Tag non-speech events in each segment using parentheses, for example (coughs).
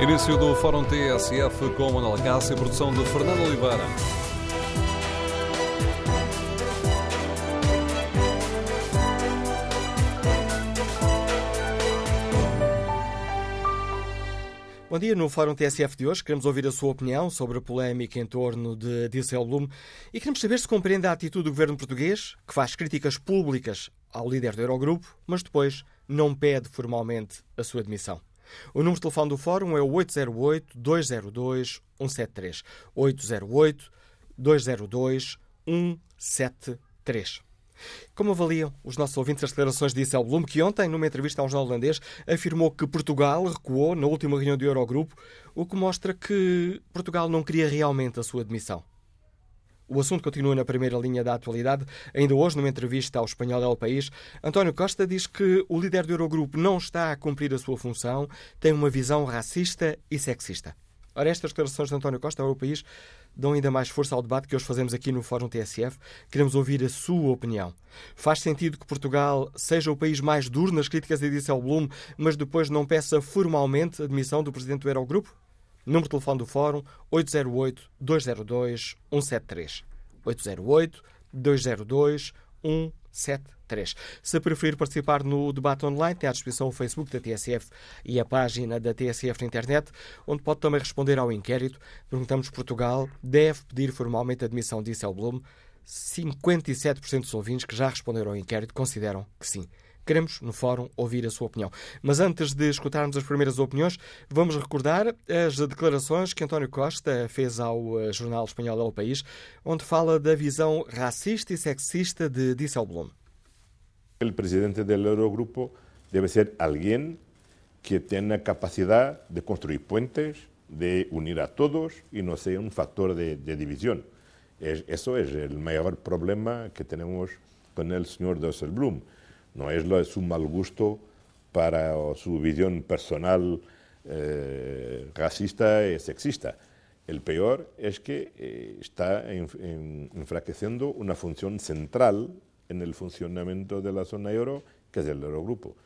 Início do Fórum TSF com Manuel Cássio, produção de Fernando Oliveira. Bom dia, no Fórum TSF de hoje queremos ouvir a sua opinião sobre a polémica em torno de Dieselblum e queremos saber se compreende a atitude do governo português, que faz críticas públicas ao líder do Eurogrupo, mas depois não pede formalmente a sua demissão. O número de telefone do Fórum é o 808-202-173. 808-202-173. Como avaliam os nossos ouvintes as declarações de Blum, que ontem, numa entrevista a um jornal holandês, afirmou que Portugal recuou na última reunião do Eurogrupo, o que mostra que Portugal não queria realmente a sua demissão? O assunto continua na primeira linha da atualidade. Ainda hoje, numa entrevista ao espanhol El País, António Costa diz que o líder do Eurogrupo não está a cumprir a sua função, tem uma visão racista e sexista. Ora, estas declarações de António Costa ao País dão ainda mais força ao debate que hoje fazemos aqui no Fórum TSF. Queremos ouvir a sua opinião. Faz sentido que Portugal seja o país mais duro nas críticas a Blum, mas depois não peça formalmente a demissão do presidente do Eurogrupo? Número de telefone do Fórum 808-202-173. 808-202-173. Se preferir participar no debate online, tem à disposição o Facebook da TSF e a página da TSF na internet, onde pode também responder ao inquérito. Perguntamos: Portugal deve pedir formalmente a admissão de Blum? 57% dos ouvintes que já responderam ao inquérito consideram que sim. Queremos, no fórum, ouvir a sua opinião. Mas antes de escutarmos as primeiras opiniões, vamos recordar as declarações que António Costa fez ao eh, jornal espanhol El País, onde fala da visão racista e sexista de Dieselblum. O presidente do Eurogrupo deve ser alguém que tenha capacidade de construir puentes, de unir a todos e não ser um fator de, de división. Eso es el mayor problema que tenemos con el señor Dieselblum no es lo de su mal gusto para su visión personal eh, racista y sexista. El peor es que eh, está en, en, enfraqueciendo una función central en el funcionamento de la zona euro, que es el Eurogrupo.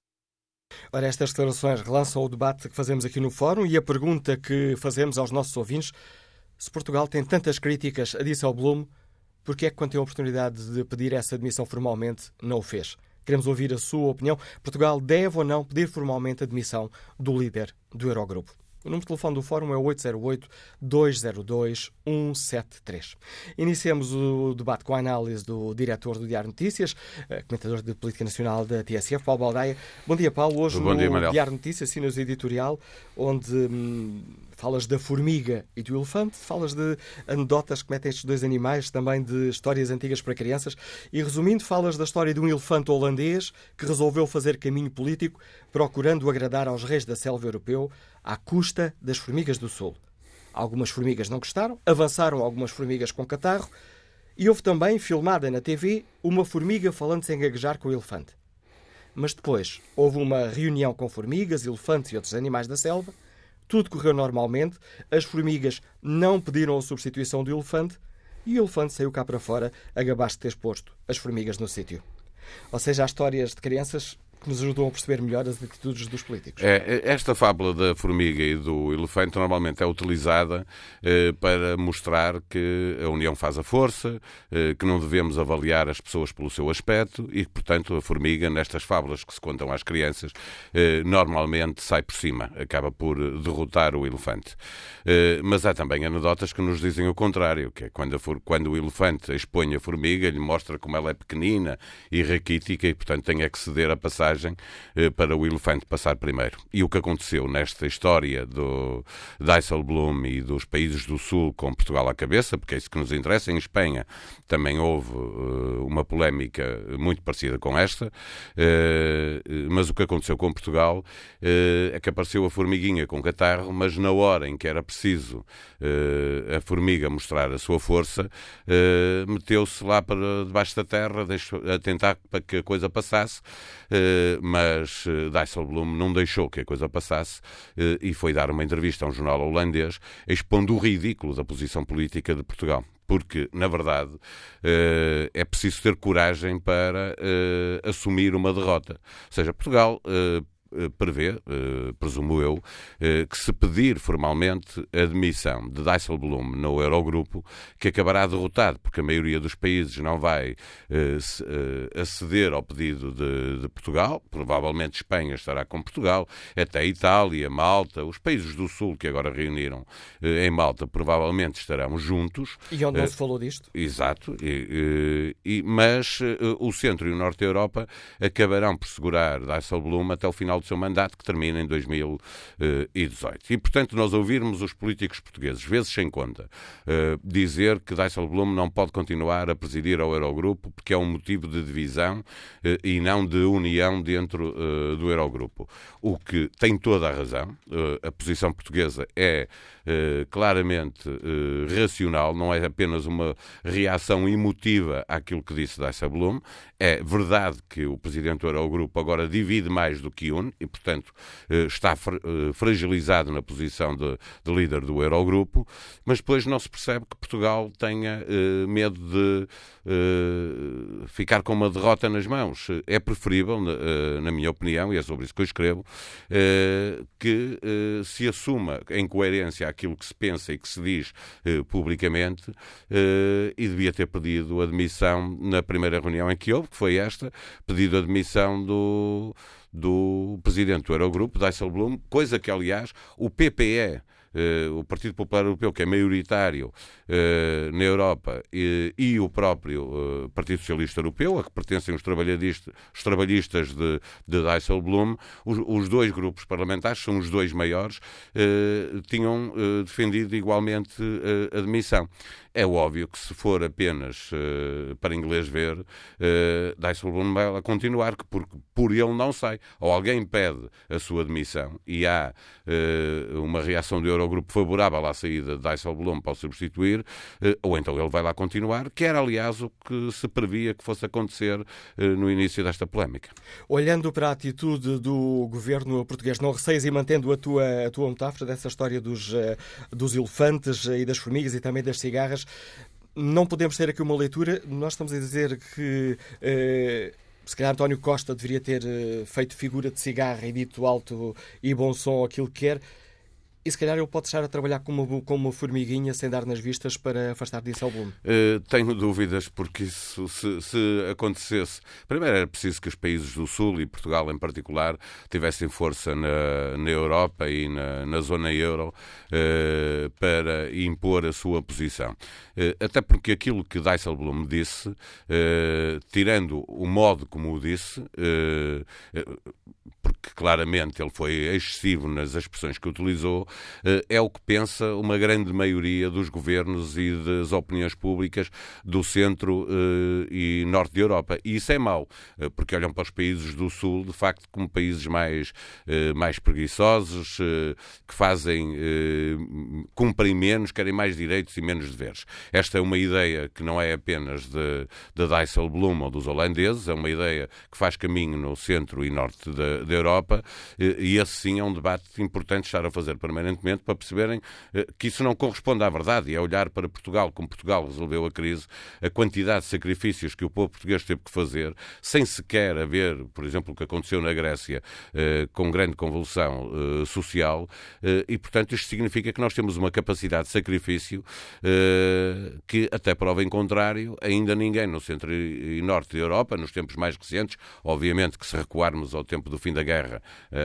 Ora, estas declarações relançam o debate que fazemos aqui no Fórum e a pergunta que fazemos aos nossos ouvintes: se Portugal tem tantas críticas a Dieselblum, por que é que, quando tem a oportunidade de pedir essa admissão formalmente, não o fez? Queremos ouvir a sua opinião. Portugal deve ou não pedir formalmente a admissão do líder do Eurogrupo? O número de telefone do Fórum é 808-202-173. Iniciamos o debate com a análise do diretor do Diário Notícias, eh, comentador de Política Nacional da TSF, Paulo Baldaia. Bom dia, Paulo. Hoje Bom dia, no Diário Notícias, sinos editorial, onde hum, falas da formiga e do elefante, falas de anedotas que metem estes dois animais, também de histórias antigas para crianças, e resumindo, falas da história de um elefante holandês que resolveu fazer caminho político procurando agradar aos reis da selva europeu à custa das formigas do sul. Algumas formigas não gostaram, avançaram algumas formigas com catarro e houve também, filmada na TV, uma formiga falando sem gaguejar com o elefante. Mas depois houve uma reunião com formigas, elefantes e outros animais da selva. Tudo correu normalmente, as formigas não pediram a substituição do elefante e o elefante saiu cá para fora, a de ter exposto as formigas no sítio. Ou seja, há histórias de crianças que nos ajudam a perceber melhor as atitudes dos políticos. É, esta fábula da formiga e do elefante normalmente é utilizada eh, para mostrar que a união faz a força, eh, que não devemos avaliar as pessoas pelo seu aspecto e portanto, a formiga, nestas fábulas que se contam às crianças, eh, normalmente sai por cima, acaba por derrotar o elefante. Eh, mas há também anedotas que nos dizem o contrário, que é quando, quando o elefante expõe a formiga, lhe mostra como ela é pequenina e raquítica e, portanto, tem a que ceder a passar eh, para o elefante passar primeiro. E o que aconteceu nesta história do Dijsselbloem e dos países do Sul com Portugal à cabeça, porque é isso que nos interessa, em Espanha também houve uh, uma polémica muito parecida com esta, uh, mas o que aconteceu com Portugal é que apareceu a formiguinha com catarro, mas na hora em que era preciso a formiga mostrar a sua força, meteu-se lá para debaixo da terra, a tentar para que a coisa passasse, mas Dijsselbloem não deixou que a coisa passasse e foi dar uma entrevista a um jornal holandês expondo o ridículo da posição política de Portugal porque, na verdade, é preciso ter coragem para assumir uma derrota. Ou seja, Portugal prevê, presumo eu, que se pedir formalmente a admissão de Dijsselbloem no Eurogrupo, que acabará derrotado, porque a maioria dos países não vai aceder ao pedido de, de Portugal, provavelmente Espanha estará com Portugal, até Itália, Malta, os países do Sul que agora reuniram em Malta provavelmente estarão juntos. E onde não se falou disto? Exato, e, e, mas o Centro e o Norte da Europa acabarão por segurar Dijsselbloem até o final do seu mandato, que termina em 2018. E, portanto, nós ouvirmos os políticos portugueses, vezes sem conta, uh, dizer que Dijsselbloem não pode continuar a presidir ao Eurogrupo porque é um motivo de divisão uh, e não de união dentro uh, do Eurogrupo. O que tem toda a razão. a posição portuguesa é claramente racional, não é apenas uma reação emotiva àquilo que disse Dijsselbloem. É verdade que o presidente do Eurogrupo agora divide mais do que une e, portanto, eh, está eh, fragilizado na posição de, de líder do Eurogrupo, mas depois não se percebe que Portugal tenha eh, medo de ficar com uma derrota nas mãos. É preferível, na minha opinião, e é sobre isso que eu escrevo, que se assuma em coerência aquilo que se pensa e que se diz publicamente e devia ter pedido admissão na primeira reunião em que houve, que foi esta, pedido admissão do, do presidente do Eurogrupo, Dijsselbloem, coisa que, aliás, o PPE Uh, o Partido Popular Europeu, que é maioritário uh, na Europa, e, o próprio uh, Partido Socialista Europeu, a que pertencem os os trabalhistas de, de Dijsselbloem, os, os, dois grupos parlamentares, são os dois maiores, tinham defendido igualmente a admissão. É óbvio que se for apenas uh, para inglês ver, uh, Dijsselbloem vai continuar, que por, por ele não sai. Ou alguém pede a sua admissão e há uh, uma reação do Eurogrupo favorável à saída de Dijsselbloem para o substituir, ou então ele vai lá continuar, que era, aliás, o que se previa que fosse acontecer no início desta polémica. Olhando para a atitude do governo português, não receias e mantendo a tua, a tua metáfora dessa história dos, dos elefantes e das formigas e também das cigarras, não podemos ter aqui uma leitura. Nós estamos a dizer que. Eh, se calhar António Costa deveria ter eh, feito figura de cigarra e dito alto e bom som aquilo que quer. E se calhar ele pode estar a trabalhar como uma, uma formiguinha sem dar nas vistas para afastar disso ao. Uh, tenho dúvidas, porque isso, se, se, acontecesse. Primeiro era preciso que os países do Sul e Portugal em particular tivessem força na, na Europa e na, na zona euro uh, para impor a sua posição. Uh, até porque aquilo que Dijsselbloem disse, tirando o modo como o disse, porque claramente ele foi excessivo nas expressões que utilizou, é o que pensa uma grande maioria dos governos e das opiniões públicas do centro eh, e norte da Europa. E isso é mau, eh, porque olham para os países do sul, de facto, como países mais, mais preguiçosos, que fazem, cumprem menos, querem mais direitos e menos deveres. Esta é uma ideia que não é apenas de Dijsselbloem ou dos holandeses, é uma ideia que faz caminho no centro e norte da, da Europa, e esse sim é um debate importante estar a fazer permanentemente para perceberem eh, que isso não corresponde à verdade. E é olhar para Portugal, como Portugal resolveu a crise, a quantidade de sacrifícios que o povo português teve que fazer, sem sequer haver, por exemplo, o que aconteceu na Grécia, eh, com grande convulsão eh, social, e portanto isto significa que nós temos uma capacidade de sacrifício que, até prova em contrário, ainda ninguém no centro e norte da Europa, nos tempos mais recentes, obviamente que se recuarmos ao tempo do fim da guerra,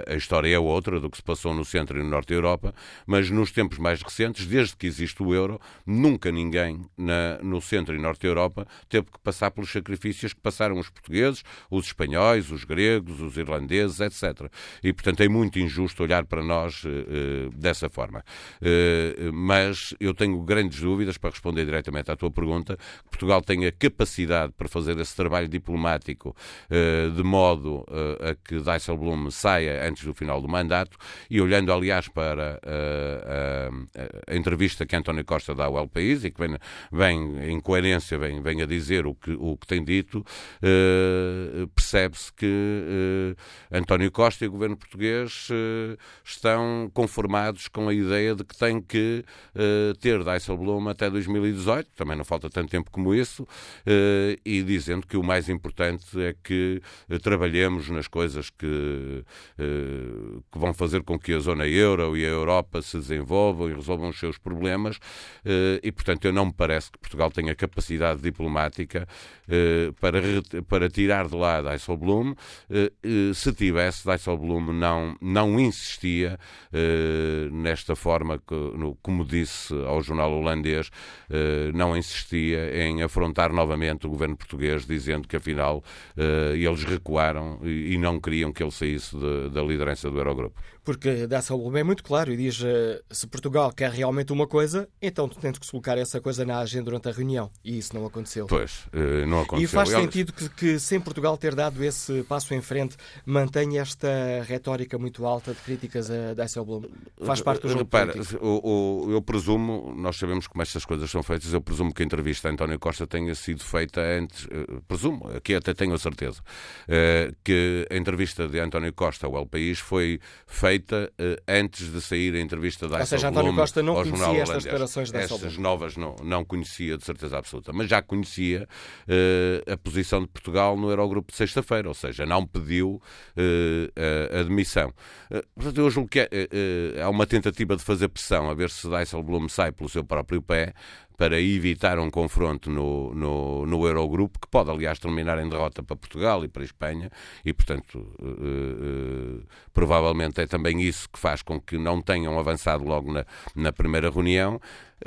a história é outra do que se passou no centro e no norte da Europa, mas nos tempos mais recentes, desde que existe o euro, nunca ninguém na, no centro e norte da Europa teve que passar pelos sacrifícios que passaram os portugueses, os espanhóis, os gregos, os irlandeses, etc. E, portanto, é muito injusto olhar para nós uh, dessa forma. Uh, mas eu tenho grandes dúvidas, para responder diretamente à tua pergunta, que Portugal tem a capacidade para fazer esse trabalho diplomático uh, de modo a que Dijsselbloem saia antes do final do mandato e olhando, aliás, para a, a, a, entrevista que António Costa dá ao País e que vem, vem em coerência, vem, vem a dizer o que, o que tem dito, uh, percebe-se que uh, António Costa e o governo português uh, estão conformados com a ideia de que tem que ter Dijsselbloem até 2018, também não falta tanto tempo como isso, e dizendo que o mais importante é que trabalhemos nas coisas que, que vão fazer com que a zona euro e a Europa se desenvolvam e resolvam os seus problemas, e portanto eu não me parece que Portugal tenha capacidade diplomática para, para tirar de lá Dijsselbloem. Se tivesse, Dijsselbloem não, não insistia nesta forma, que, como disse ao jornal holandês, não insistia em afrontar novamente o governo português, dizendo que afinal eles recuaram e não queriam que ele saísse de, da liderança do Eurogrupo. Porque Dijsselbloem é muito claro e diz se Portugal quer realmente uma coisa, então tem que se colocar essa coisa na agenda durante a reunião. E isso não aconteceu. Pois, não aconteceu. E faz sentido que, que, sem Portugal ter dado esse passo em frente, mantenha esta retórica muito alta de críticas a Dijsselbloem? Faz parte do jogo Repara, o, eu presumo, nós sabemos como estas coisas são feitas, eu presumo que a entrevista a António Costa tenha sido feita antes, uh, presumo, aqui até tenho a certeza, que a entrevista de António Costa ao El País foi feita antes de sair a entrevista da Ou seja, António Costa não conhecia estas declarações da Estas novas não, não conhecia de certeza absoluta, mas já conhecia a posição de Portugal no Eurogrupo de sexta-feira, ou seja, não pediu uh, a admissão. Uh, portanto, eu julgo que é, uh, há uma tentativa de fazer pressão a ver se Dijsselbloem sai pelo seu próprio pé para evitar um confronto no, no, no Eurogrupo, que pode, aliás, terminar em derrota para Portugal e para a Espanha, e, portanto, uh, uh, provavelmente é também isso que faz com que não tenham avançado logo na, na primeira reunião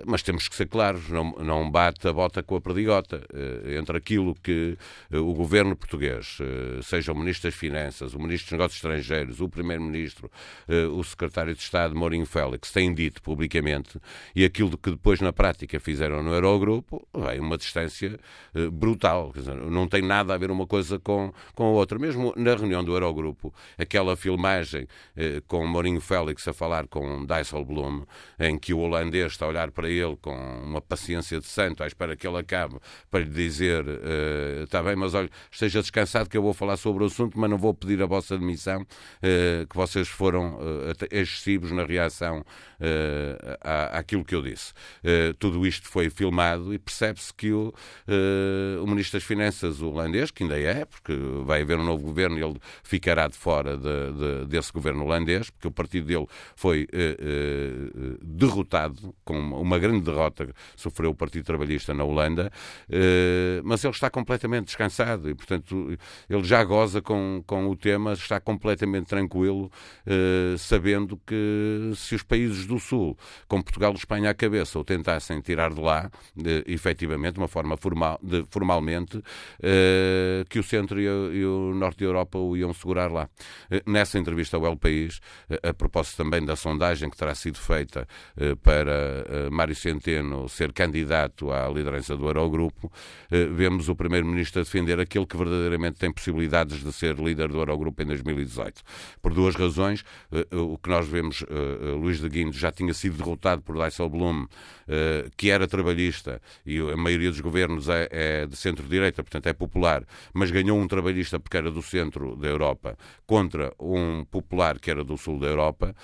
mas temos que ser claros, não, não bate a bota com a perdigota. Uh, entre aquilo que uh, o governo português, uh, seja o Ministro das Finanças, o Ministro dos Negócios Estrangeiros, o Primeiro-Ministro, o Secretário de Estado, Mourinho Félix, têm dito publicamente, e aquilo que depois na prática fizeram no Eurogrupo, é uma distância brutal. Dizer, não tem nada a ver uma coisa com, com a outra. Mesmo na reunião do Eurogrupo, aquela filmagem com Mourinho Félix a falar com Dijsselbloem, em que o holandês está a olhar para para ele com uma paciência de santo, à espera que ele acabe, para lhe dizer: está eh, uh, bem, mas olha, esteja descansado que eu vou falar sobre o assunto, mas não vou pedir a vossa admissão, uh, que vocês foram uh, excessivos na reação à, àquilo que eu disse. tudo isto foi filmado e percebe-se que o, o Ministro das Finanças holandês, que ainda é, porque vai haver um novo governo e ele ficará de fora de, de, desse governo holandês, porque o partido dele foi derrotado com uma uma grande derrota sofreu o Partido Trabalhista na Holanda, eh, mas ele está completamente descansado e, portanto, ele já goza com, com o tema, está completamente tranquilo, eh, sabendo que se os países do Sul, com Portugal e Espanha à cabeça, o tentassem tirar de lá, efetivamente, de uma forma formal, de, formalmente, eh, que o centro e o, norte da Europa o iam segurar lá. Nessa entrevista ao El País, a propósito também da sondagem que terá sido feita para Mário Centeno ser candidato à liderança do Eurogrupo, eh, vemos o Primeiro-Ministro a defender aquele que verdadeiramente tem possibilidades de ser líder do Eurogrupo em 2018. Por duas razões. Eh, eh, o que nós vemos, Luís de Guindos já tinha sido derrotado por Dijsselbloem, que era trabalhista, e a maioria dos governos é, é de centro-direita, portanto é popular, mas ganhou um trabalhista porque era do centro da Europa contra um popular que era do sul da Europa,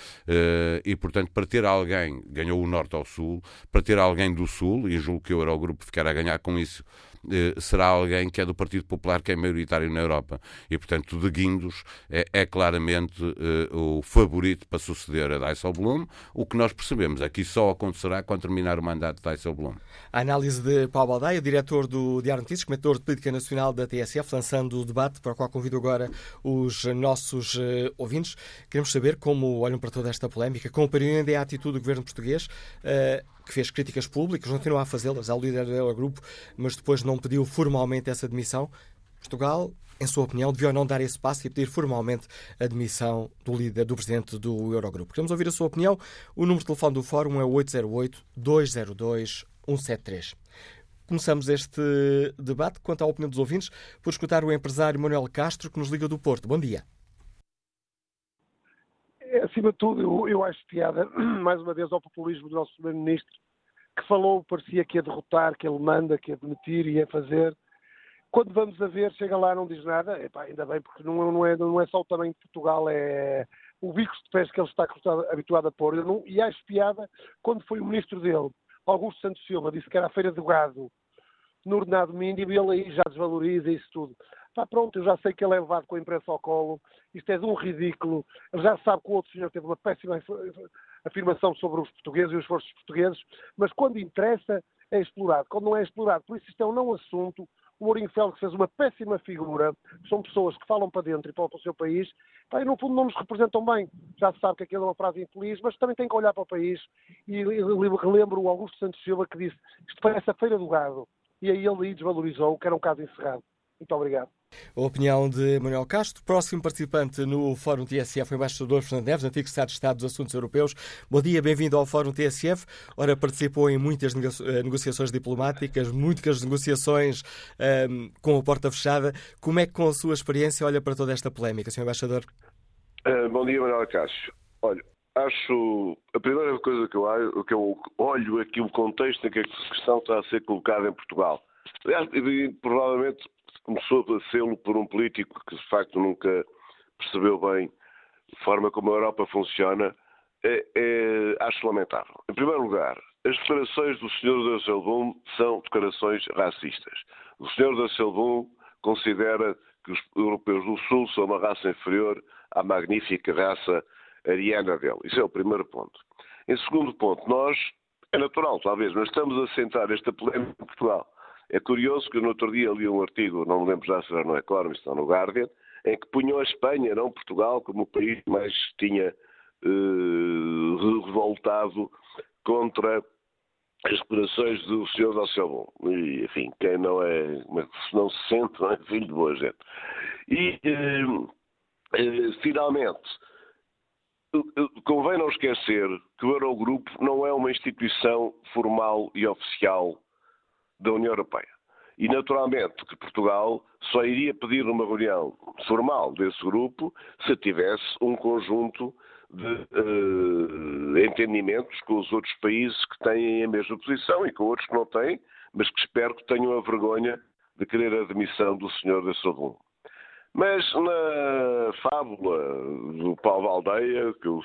e portanto para ter alguém, ganhou o norte ao sul, para ter alguém do Sul, e julgo que o Eurogrupo ficará a ganhar com isso, será alguém que é do Partido Popular, que é maioritário na Europa. E, portanto, de Guindos é, é claramente uh, o favorito para suceder a Dijsselbloem. O que nós percebemos é que isso só acontecerá quando terminar o mandato de Dijsselbloem. A análise de Paulo Baldaia, diretor do Diário Notícias, comentador de Política Nacional da TSF, lançando o debate para o qual convido agora os nossos uh, ouvintes. Queremos saber como olham para toda esta polémica, compreendem a atitude do governo português. Que fez críticas públicas, continua a fazê-las ao líder do Eurogrupo, mas depois não pediu formalmente essa admissão. Portugal, em sua opinião, devia ou não dar esse passo e pedir formalmente a admissão do líder, do presidente do Eurogrupo. Queremos ouvir a sua opinião. O número de telefone do Fórum é 808-202-173. Começamos este debate, quanto à opinião dos ouvintes, por escutar o empresário Manuel Castro, que nos liga do Porto. Bom dia. É acima de tudo, eu, eu acho piada, (clears throat) mais uma vez, ao populismo do nosso Primeiro-Ministro, que falou, parecia que ia derrotar, que ele manda, que ia demitir, ia fazer. Quando vamos a ver, chega lá não diz nada, Epá, ainda bem, porque não, não, é, não é só o tamanho de Portugal, é o bico de pés que ele está habituado a pôr. Não, e acho piada quando foi o ministro dele, Augusto Santos Silva, disse que era a Feira do Gado no ordenado mínimo e ele aí já desvaloriza isso tudo. Pá, pronto, eu já sei que ele é levado com a imprensa ao colo, isto é de um ridículo, ele já sabe que o outro senhor teve uma péssima afirmação sobre os portugueses e os esforços portugueses, mas quando interessa é explorado, quando não é explorado, por isso isto é um não assunto, o Mourinho Félix fez uma péssima figura, são pessoas que falam para dentro e para o seu país, pá, e no fundo não nos representam bem. Já se sabe que aquilo é uma frase infeliz, mas também tem que olhar para o país. E relembro o Augusto Santos Silva que disse isto parece a feira do gado. E aí ele desvalorizou, que era um caso encerrado. Muito obrigado. A opinião de Manuel Castro, próximo participante no Fórum TSF, o embaixador Fernando Neves, antigo Secretário de Estado dos Assuntos Europeus. Bom dia, bem-vindo ao Fórum TSF. Ora, participou em muitas eh, negociações diplomáticas, muitas negociações um, ehm, com a porta fechada. Como é que, com a sua experiência, olha para toda esta polémica, Sr. Embaixador? Uh, bom dia, Manuel Castro. Olha, acho a primeira coisa que eu, que eu olho aqui o contexto em que a questão está a ser colocada em Portugal. Aliás, provavelmente começou a ser por um político que de facto nunca percebeu bem a forma como a Europa funciona, é, é, acho lamentável. Em primeiro lugar, as declarações do Sr. da Selbum são declarações racistas. O Sr. da Selbum considera que os europeus do Sul são uma raça inferior à magnífica raça ariana dele. Isso é o primeiro ponto. Em segundo ponto, nós, é natural talvez, mas estamos a sentar esta polémica em Portugal. É curioso que no outro dia li um artigo, não me lembro já se era no Economist está no Guardian, em que punham a Espanha, não Portugal, como o país que mais tinha eh, revoltado contra as declarações do Sr. Dalcelbon. E, enfim, quem não é, se não se sente, não é (laughs) filho de boa gente. E, eh, eh, finalmente, convém não esquecer que o Eurogrupo não é uma instituição formal e oficial da União Europeia. E, naturalmente, que Portugal só iria pedir uma reunião formal desse grupo se tivesse um conjunto de uh, entendimentos com os outros países que têm a mesma posição e com outros que não têm, mas que espero que tenham a vergonha de querer a demissão do Sr. de Sodom. Mas na fábula do Paulo Aldeia, que eu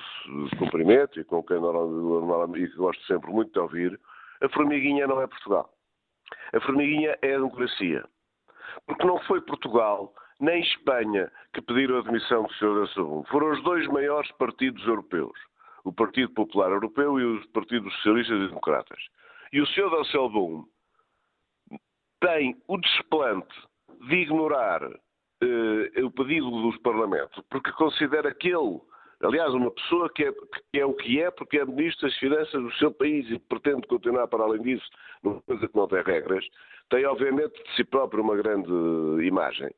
cumprimento e com quem normalmente gosto sempre muito de ouvir, a formiguinha não é Portugal. A formiguinha é a democracia. Porque não foi Portugal nem Espanha que pediram a demissão do Sr. Asselbum. Foram os dois maiores partidos europeus. O Partido Popular Europeu e o Partido Socialistas e Democratas. E o Sr. Asselbum tem o desplante de ignorar eh, o pedido dos Parlamentos, porque considera que ele Aliás, uma pessoa que é, que é, o que é porque é Ministro das Finanças do seu país e pretende continuar para além disso, numa coisa que não tem regras, tem obviamente de si próprio uma grande imagem.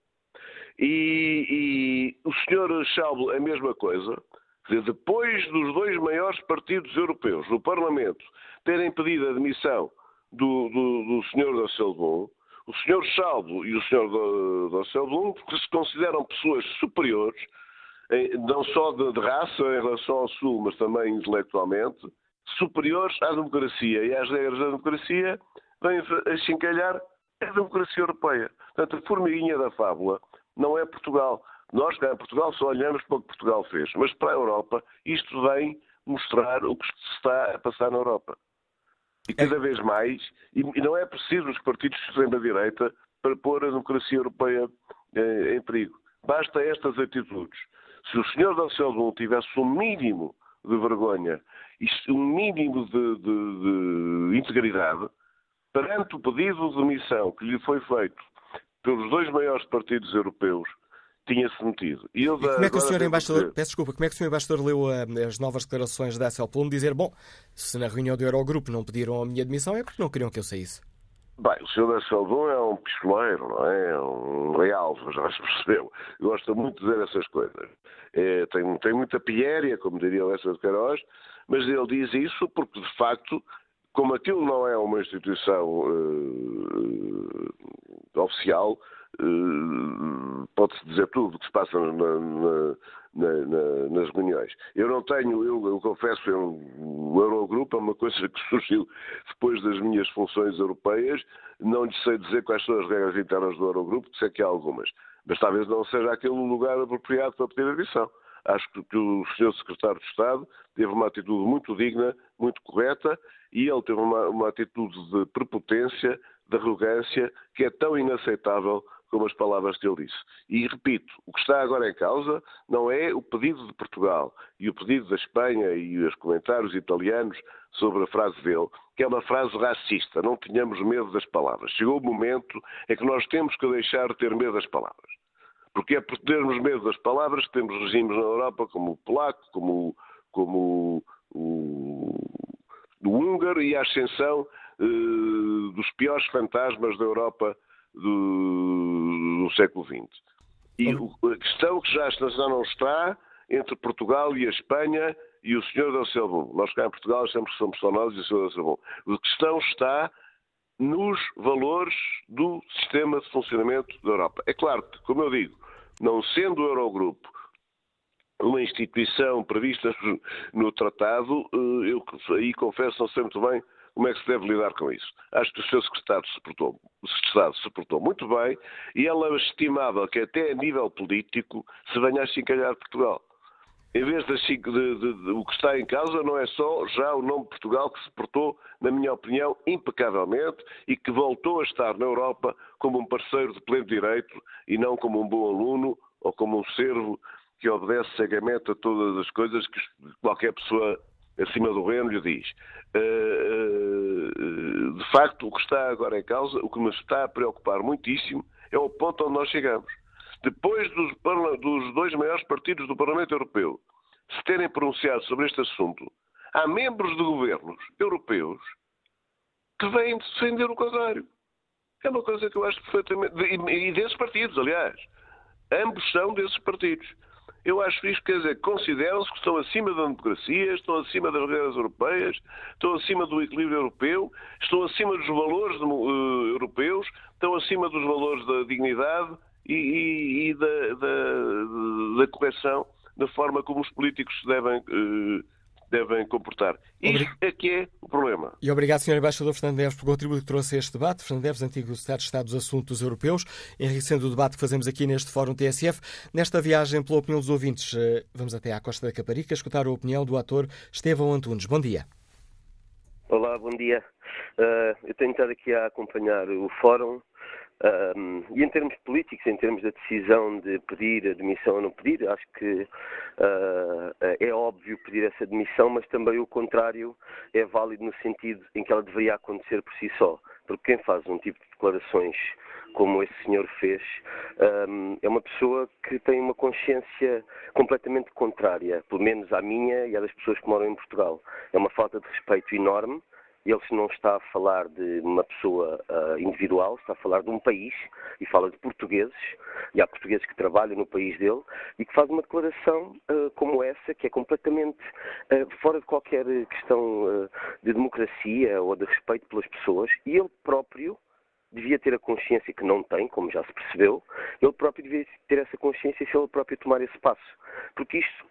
E, e o Sr. Schauble, a mesma coisa, depois dos dois maiores partidos europeus no Parlamento terem pedido a demissão do, do, do Sr. Dasselblum, o Sr. Schauble e o Sr. Dasselblum, que se consideram pessoas superiores, não só de, de, raça em relação ao Sul, mas também intelectualmente, superiores à democracia e às regras da democracia, vêm a chincalhar a democracia europeia. Portanto, a formiguinha da fábula não é Portugal. Nós, cá em Portugal, só olhamos para o que Portugal fez. Mas para a Europa, isto vem mostrar o que se está a passar na Europa. E cada é. vez mais, e não é preciso os partidos de extrema-direita para pôr a democracia europeia eh, em perigo. Basta estas atitudes. Se o senhor Dalcelbon tivesse um mínimo de vergonha e um mínimo de, de, de integridade, perante o pedido de demissão que lhe foi feito pelos dois maiores partidos europeus, tinha-se metido. E, eu, e como é que o senhor embaixador, dizer... peço desculpa, como é que o senhor embaixador leu uh, as novas declarações da Selplum dizer, bom, se na reunião do Eurogrupo não pediram a minha demissão é porque não queriam que eu saísse? Bem, o Sr. Dasseldon é um pistoleiro, não é? É um real, já se percebeu. Gosta muito de dizer essas coisas. É, tem, tem muita piéria, como diria Lessa de Queiroz, mas ele diz isso porque, de facto, como aquilo não é uma instituição uh, oficial, pode-se dizer tudo o que se passa na, na, na, nas reuniões. Eu não tenho, eu, eu confesso, eu, o Eurogrupo é uma coisa que (laughs) surgiu depois das minhas funções europeias, não lhe sei dizer quais são as regras internas do Eurogrupo, sei que há algumas, mas talvez não seja aquele lugar apropriado para pedir admissão. Acho que o Sr. Secretário de Estado teve uma atitude muito digna, muito correta, e ele teve uma, uma atitude de prepotência, de arrogância, que é tão inaceitável como as palavras que ele disse. E repito, o que está agora em causa não é o pedido de Portugal e o pedido da Espanha e os comentários italianos sobre a frase dele, que é uma frase racista. Não tenhamos medo das palavras. Chegou o momento em que nós temos que deixar de ter medo das palavras. Porque é por termos medo das palavras que temos regimes na Europa como o polaco, como, como o, o húngaro e a ascensão eh, dos piores fantasmas da Europa do, do século XX. E a questão que já, não está entre Portugal e a Espanha e o senhor da Selvom. Nós cá em Portugal sempre somos só nós e o senhor da Selvom. A questão está nos valores do sistema de funcionamento da Europa. É claro que, como eu digo, não sendo o Eurogrupo uma instituição prevista no tratado, eh, eu aí confesso não sei muito bem como é que se deve lidar com isso. Acho que o seu secretário se portou, o Estado se portou muito bem e ela estimava que até a nível político se venha a chincalhar Portugal. Em vez de, de, de, de, o que está em causa, não é só já o nome de Portugal que se portou, na minha opinião, impecavelmente e que voltou a estar na Europa como um parceiro de pleno direito e não como um bom aluno ou como um servo que obedece cegamente a todas as coisas que qualquer pessoa acima do reino lhe diz. Eh, eh, de facto, o que está agora em causa, o que nos está a preocupar muitíssimo, é o ponto onde nós chegamos. Depois dos, dos dois maiores partidos do Parlamento Europeu se terem pronunciado sobre este assunto, há membros de governos europeus que vêm defender o contrário. É uma coisa que eu acho perfeitamente. E desses partidos, aliás. Ambos são desses partidos. Eu acho isto, quer dizer, consideram-se que estão acima da democracia, estão acima das regras europeias, estão acima do equilíbrio europeu, estão acima dos valores uh, europeus, estão acima dos valores da dignidade e, e, e da, da, da, correção da forma como os políticos se devem. Uh, devem comportar. Isto é que é o problema. E obrigado, Sr. Embaixador Fernando Neves, por contributo que trouxe a este debate. Fernando Neves, antigo Secretário de Estado dos Assuntos Europeus, enriquecendo o debate que fazemos aqui neste Fórum TSF. Nesta viagem, pela opinião dos ouvintes, eh, vamos até à Costa da Caparica escutar a opinião do ator Estevão Antunes. Bom dia. Olá, bom dia. Uh, eu tenho estado aqui a acompanhar o Fórum um, e em termos políticos, em termos da decisão de pedir admissão ou não pedir, acho que uh, é óbvio pedir essa admissão, mas também o contrário é válido no sentido em que ela deveria acontecer por si só. Porque quem faz um tipo de declarações como esse senhor fez, um, é uma pessoa que tem uma consciência completamente contrária, pelo menos à minha e à das pessoas que moram em Portugal. É uma falta de respeito enorme ele não está a falar de uma pessoa uh, individual, está a falar de um país e fala de portugueses, e há portugueses que trabalham no país dele e que faz uma declaração uh, como essa, que é completamente uh, fora de qualquer questão de democracia ou de respeito pelas pessoas, e ele próprio devia ter a consciência que não tem, como já se percebeu, ele próprio devia ter essa consciência se ele próprio tomar esse passo. Porque isto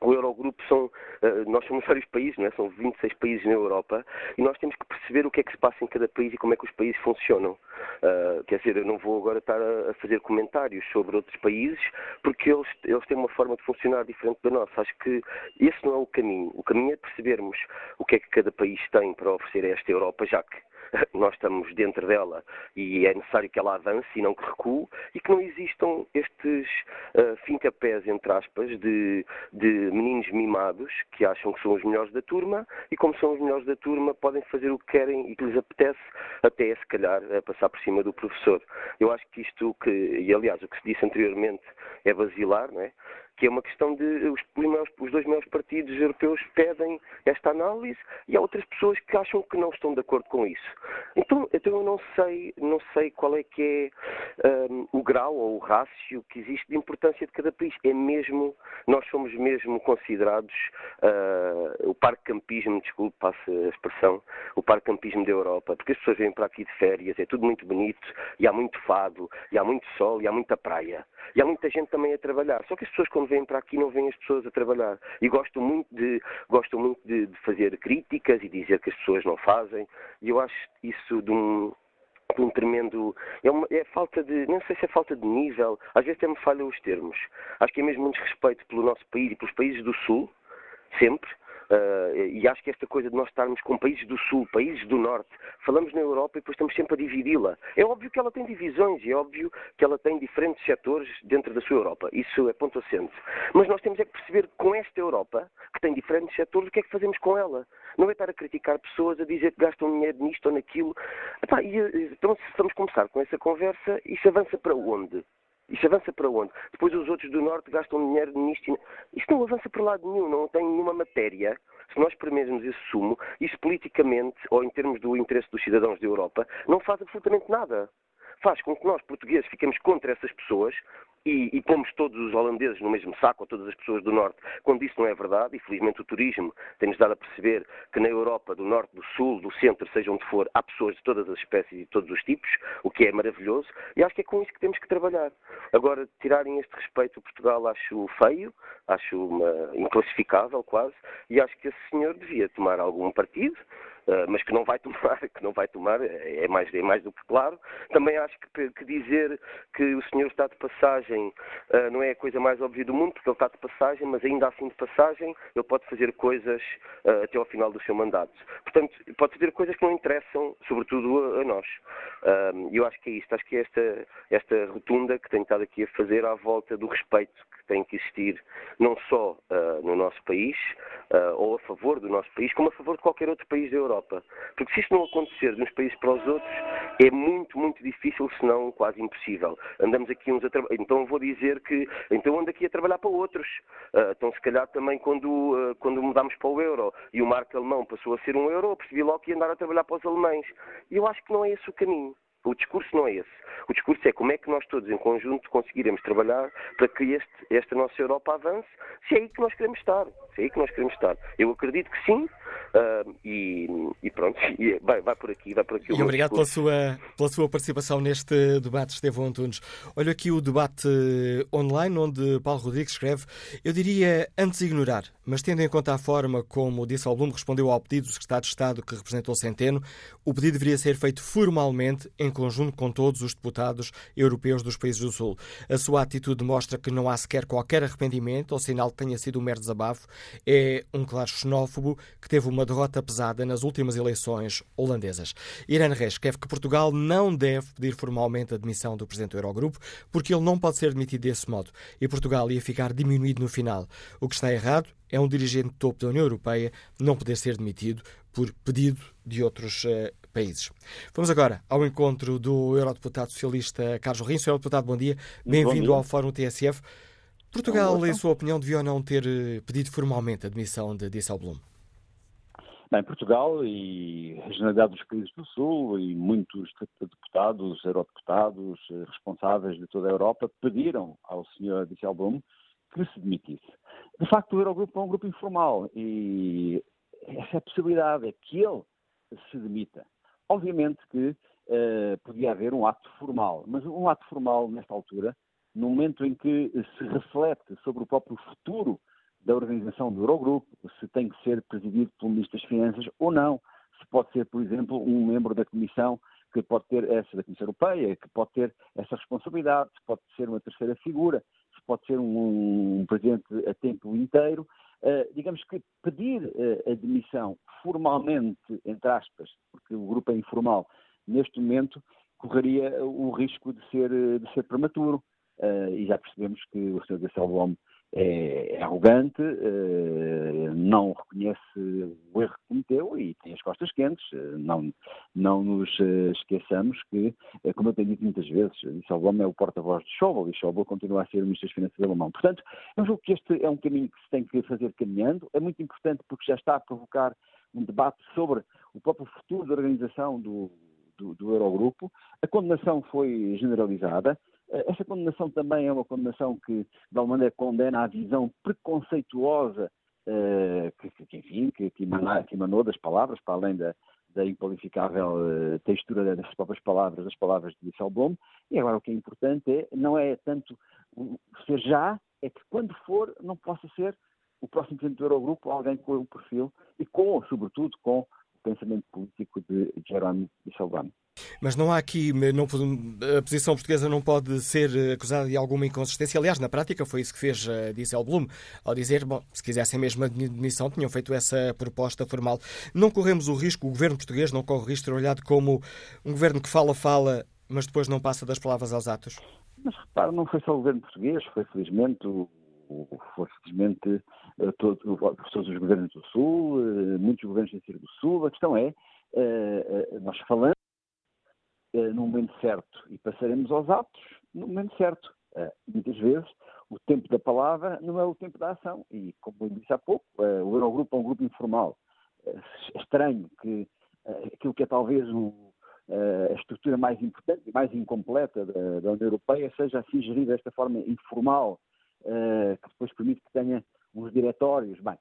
o Eurogrupo são, eh, nós somos vários países, não é? são 26 países na Europa, e nós temos que perceber o que é que se passa em cada país e como é que os países funcionam. Uh, quer dizer, eu não vou agora estar a, fazer comentários sobre outros países, porque eles, eles têm uma forma de funcionar diferente da nossa. Acho que esse não é o caminho. O caminho é percebermos o que é que cada país tem para oferecer a esta Europa, já que (laughs) nós estamos dentro dela e é necessário que ela avance e não que recue e que não existam estes uh, fincapés, entre aspas, de, de meninos mimados que acham que são os melhores da turma e como são os melhores da turma podem fazer o que querem e que lhes apetece até se calhar passar por cima do professor. Eu acho que isto que, e aliás o que se disse anteriormente é basilar, não é? Que é uma questão de os, os, dois maiores partidos europeus pedem esta análise e há outras pessoas que acham que não estão de acordo com isso. Então, então eu não sei, não sei qual é que é um, o grau ou o rácio que existe de importância de cada país. É mesmo, nós somos mesmo considerados uh, o parque campismo, desculpe, passe a expressão, o parque campismo da Europa, porque as pessoas vêm para aqui de férias, é tudo muito bonito, e há muito fado, e há muito sol, e há muita praia. E há muita gente também a trabalhar. Só que as pessoas quando vêm para aqui não vêm as pessoas a trabalhar. E gostam muito de, gostam muito de, de fazer críticas e dizer que as pessoas não fazem. E eu acho isso de um, de um tremendo. É, uma, é, falta de. Não sei se é falta de nível, às vezes até me falham os termos. Acho que é mesmo um desrespeito pelo nosso país e pelos países do Sul, sempre, Uh, e acho que esta coisa de nós estarmos com países do Sul, países do Norte, falamos na Europa e depois estamos sempre a dividi-la. É óbvio que ela tem divisões, é óbvio que ela tem diferentes setores dentro da sua Europa. Isso é ponto assente. Mas nós temos é que perceber com esta Europa, que tem diferentes setores, o que é que fazemos com ela. Não é estar a criticar pessoas, a dizer que gastam dinheiro nisto ou naquilo. Epá, e, eh, então, se vamos começar com essa conversa, isso avança para onde? Isso avança para onde? Depois os outros do Norte gastam dinheiro nisto. Isso não avança para lado nenhum, não tem nenhuma matéria. Se nós primeirmos esse sumo, isso politicamente, ou em termos do interesse dos cidadãos da Europa, não faz absolutamente nada. Faz com que nós, portugueses, fiquemos contra essas pessoas e, e pomos todos os holandeses no mesmo saco, ou todas as pessoas do Norte, quando isso não é verdade, e felizmente o turismo tem-nos dado a perceber que na Europa, do Norte, do Sul, do Centro, seja onde for, há pessoas de todas as espécies e de todos os tipos, o que é maravilhoso, e acho que é com isso que temos que trabalhar. Agora, tirarem este respeito a Portugal acho feio, acho uma, inclassificável quase, e acho que esse senhor devia tomar algum partido, mas que não vai tomar, (laughs) que não vai tomar, é mais, é mais do que claro. Também acho que, que dizer que o senhor está de passagem uh, não é a coisa mais óbvia do mundo, porque ele está de passagem, mas ainda assim de passagem ele pode fazer coisas uh, até ao final do seu mandato. Portanto, pode fazer coisas que não interessam, sobretudo a, a nós. E eu acho que é isto, acho que é esta, esta rotunda que tenho estado aqui a fazer à volta do respeito tem que existir, não só no nosso país, ou a favor do nosso país, como a favor de qualquer outro país da Europa. Porque se isto não acontecer de uns países para os outros, é muito, muito difícil, se não quase impossível. Andamos aqui uns a trabalhar. Então vou dizer que então ando aqui a trabalhar para outros. Uh, então, se calhar também quando, uh, quando mudámos para o euro e o marco alemão passou a ser um euro, eu percebi logo que ia andar a trabalhar para os alemães. E eu acho que não é esse o caminho. O discurso não é esse. O discurso é como é que nós todos em conjunto conseguiremos trabalhar para que este, esta nossa Europa avance, se é aí que nós queremos estar. Se é aí que nós queremos estar. Eu acredito que sim, uh, e, e, pronto, e vai, vai, por aqui, vai por aqui. E obrigado pela sua, pela sua participação neste debate, Estevão Antunes. Olha aqui o debate online, onde Paulo Rodrigues escreve: Eu diria antes ignorar, mas tendo em conta a forma como o Disselblum respondeu ao pedido do Secretário de Estado que representou Centeno, o pedido deveria ser feito formalmente em conjunto com todos os deputados europeus dos países do Sul. A sua atitude mostra que não há sequer qualquer arrependimento ou sinal que tenha sido um mero desabafo. É um claro xenófobo que teve uma derrota pesada nas últimas eleições holandesas. Irene Reis escreve que Portugal não deve pedir formalmente a admissão do presidente do Eurogrupo porque ele não pode ser demitido desse modo e Portugal ia ficar diminuído no final. O que está errado é um dirigente topo da União Europeia não poder ser demitido por pedido de outros uh, países. Vamos agora ao encontro do Eurodeputado Socialista Carlos Rim. Senhor Deputado, bom dia. Bem-vindo ao Fórum TSF. Portugal, em sua opinião, devia ou não ter eh, pedido formalmente a admissão de Disselblum? Bem, Portugal e a generalidade dos países do Sul e muitos deputados, eurodeputados, eh, responsáveis de toda a Europa pediram ao Sr. Dijsselbloem que se demitisse. De facto, o Eurogrupo é um grupo informal e essa é a possibilidade, é que ele se demita. Obviamente que uh, podia haver um ato formal, mas um ato formal nesta altura, no momento em que se reflete sobre o próprio futuro da organização do Eurogrupo, se tem que ser presidido pelo Ministro das Finanças ou não, se pode ser, por exemplo, um membro da Comissão que pode ter essa da Comissão Europeia, que pode ter essa responsabilidade, se pode ser uma terceira figura, se pode ser um, um presidente a tempo inteiro, Uh, digamos que pedir uh, a demissão formalmente, entre aspas, porque o grupo é informal, neste momento correria o risco de ser, de ser prematuro. Uh, e já percebemos que o Sr. Dasselblom é, é arrogante, não reconhece o erro que cometeu e tem as costas quentes. Não, não nos esqueçamos que, como eu tenho dito muitas vezes, Disselblom é o porta-voz de Schauble e Schauble continua a ser o Ministro das Finanças alemão. Portanto, eu julgo que este é um caminho que se tem que fazer caminhando. É muito importante porque já está a provocar um debate sobre o próprio futuro da organização do, do, do Eurogrupo. A condenação foi generalizada. Essa condenação também é uma condenação que, de alguma maneira, condena a visão preconceituosa uh, que, que, enfim, que, que, emanou, que, emanou, das palavras, para além da, da inqualificável uh, textura das próprias palavras, das palavras de Disselblom. E agora o que é importante é, não é tanto ser já, é que quando for, não possa ser o próximo presidente do Eurogrupo alguém com o perfil e com, sobretudo, com pensamento político de Jerome Disselblom. Mas não há aqui, não, a posição portuguesa não pode ser acusada de alguma inconsistência. Aliás, na prática foi isso que fez uh, Dieselblum, ao dizer, bom, se quisessem mesmo a demissão, tinham feito essa proposta formal. Não corremos o risco, o governo português não corre o risco de ser olhado como um governo que fala, fala, mas depois não passa das palavras aos atos? Mas repara, não foi só o governo português, foi felizmente o foi simplesmente eh, todos os governos do Sul, eh, muitos governos do Sul. A questão é, nós falamos eh, no momento certo e passaremos aos atos no momento certo. Muitas vezes o tempo da palavra não é o tempo da ação. E, como eu disse há pouco, o Eurogrupo é um grupo informal. É estranho que aquilo que é talvez o, a estrutura mais importante e mais incompleta da, da, União Europeia seja assim gerida desta forma informal, que depois permite que tenha uns diretórios. Bem,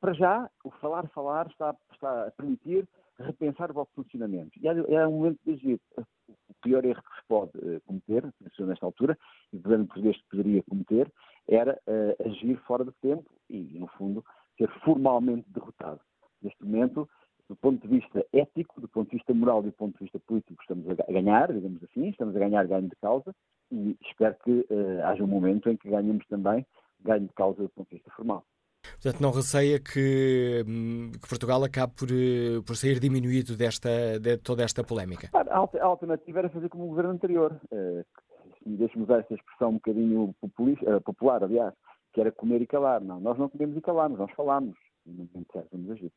para já, o falar, falar está, está a permitir repensar o vosso funcionamento. E é, um momento de agir. O pior erro que se pode uh, cometer, nesta altura, e o governo português poderia cometer, era uh, agir fora do tempo e, no fundo, ser formalmente derrotado. Neste momento, do ponto de vista ético, do ponto de vista moral e do ponto de vista político, estamos a ganhar, digamos assim, estamos a ganhar ganho de causa e espero que uh, haja um momento em que ganhemos também ganho de causa do ponto de vista formal. Portanto, não receia que, hum, que, Portugal acabe por, eh, por sair diminuído desta, de toda esta polémica? A, alternativa era fazer como o governo anterior. Uh, Deixe-me usar esta expressão um bocadinho populista, uh, popular, aliás, que era comer e calar. Não, nós não comemos e calamos, nós falamos. Não certo, vamos agir.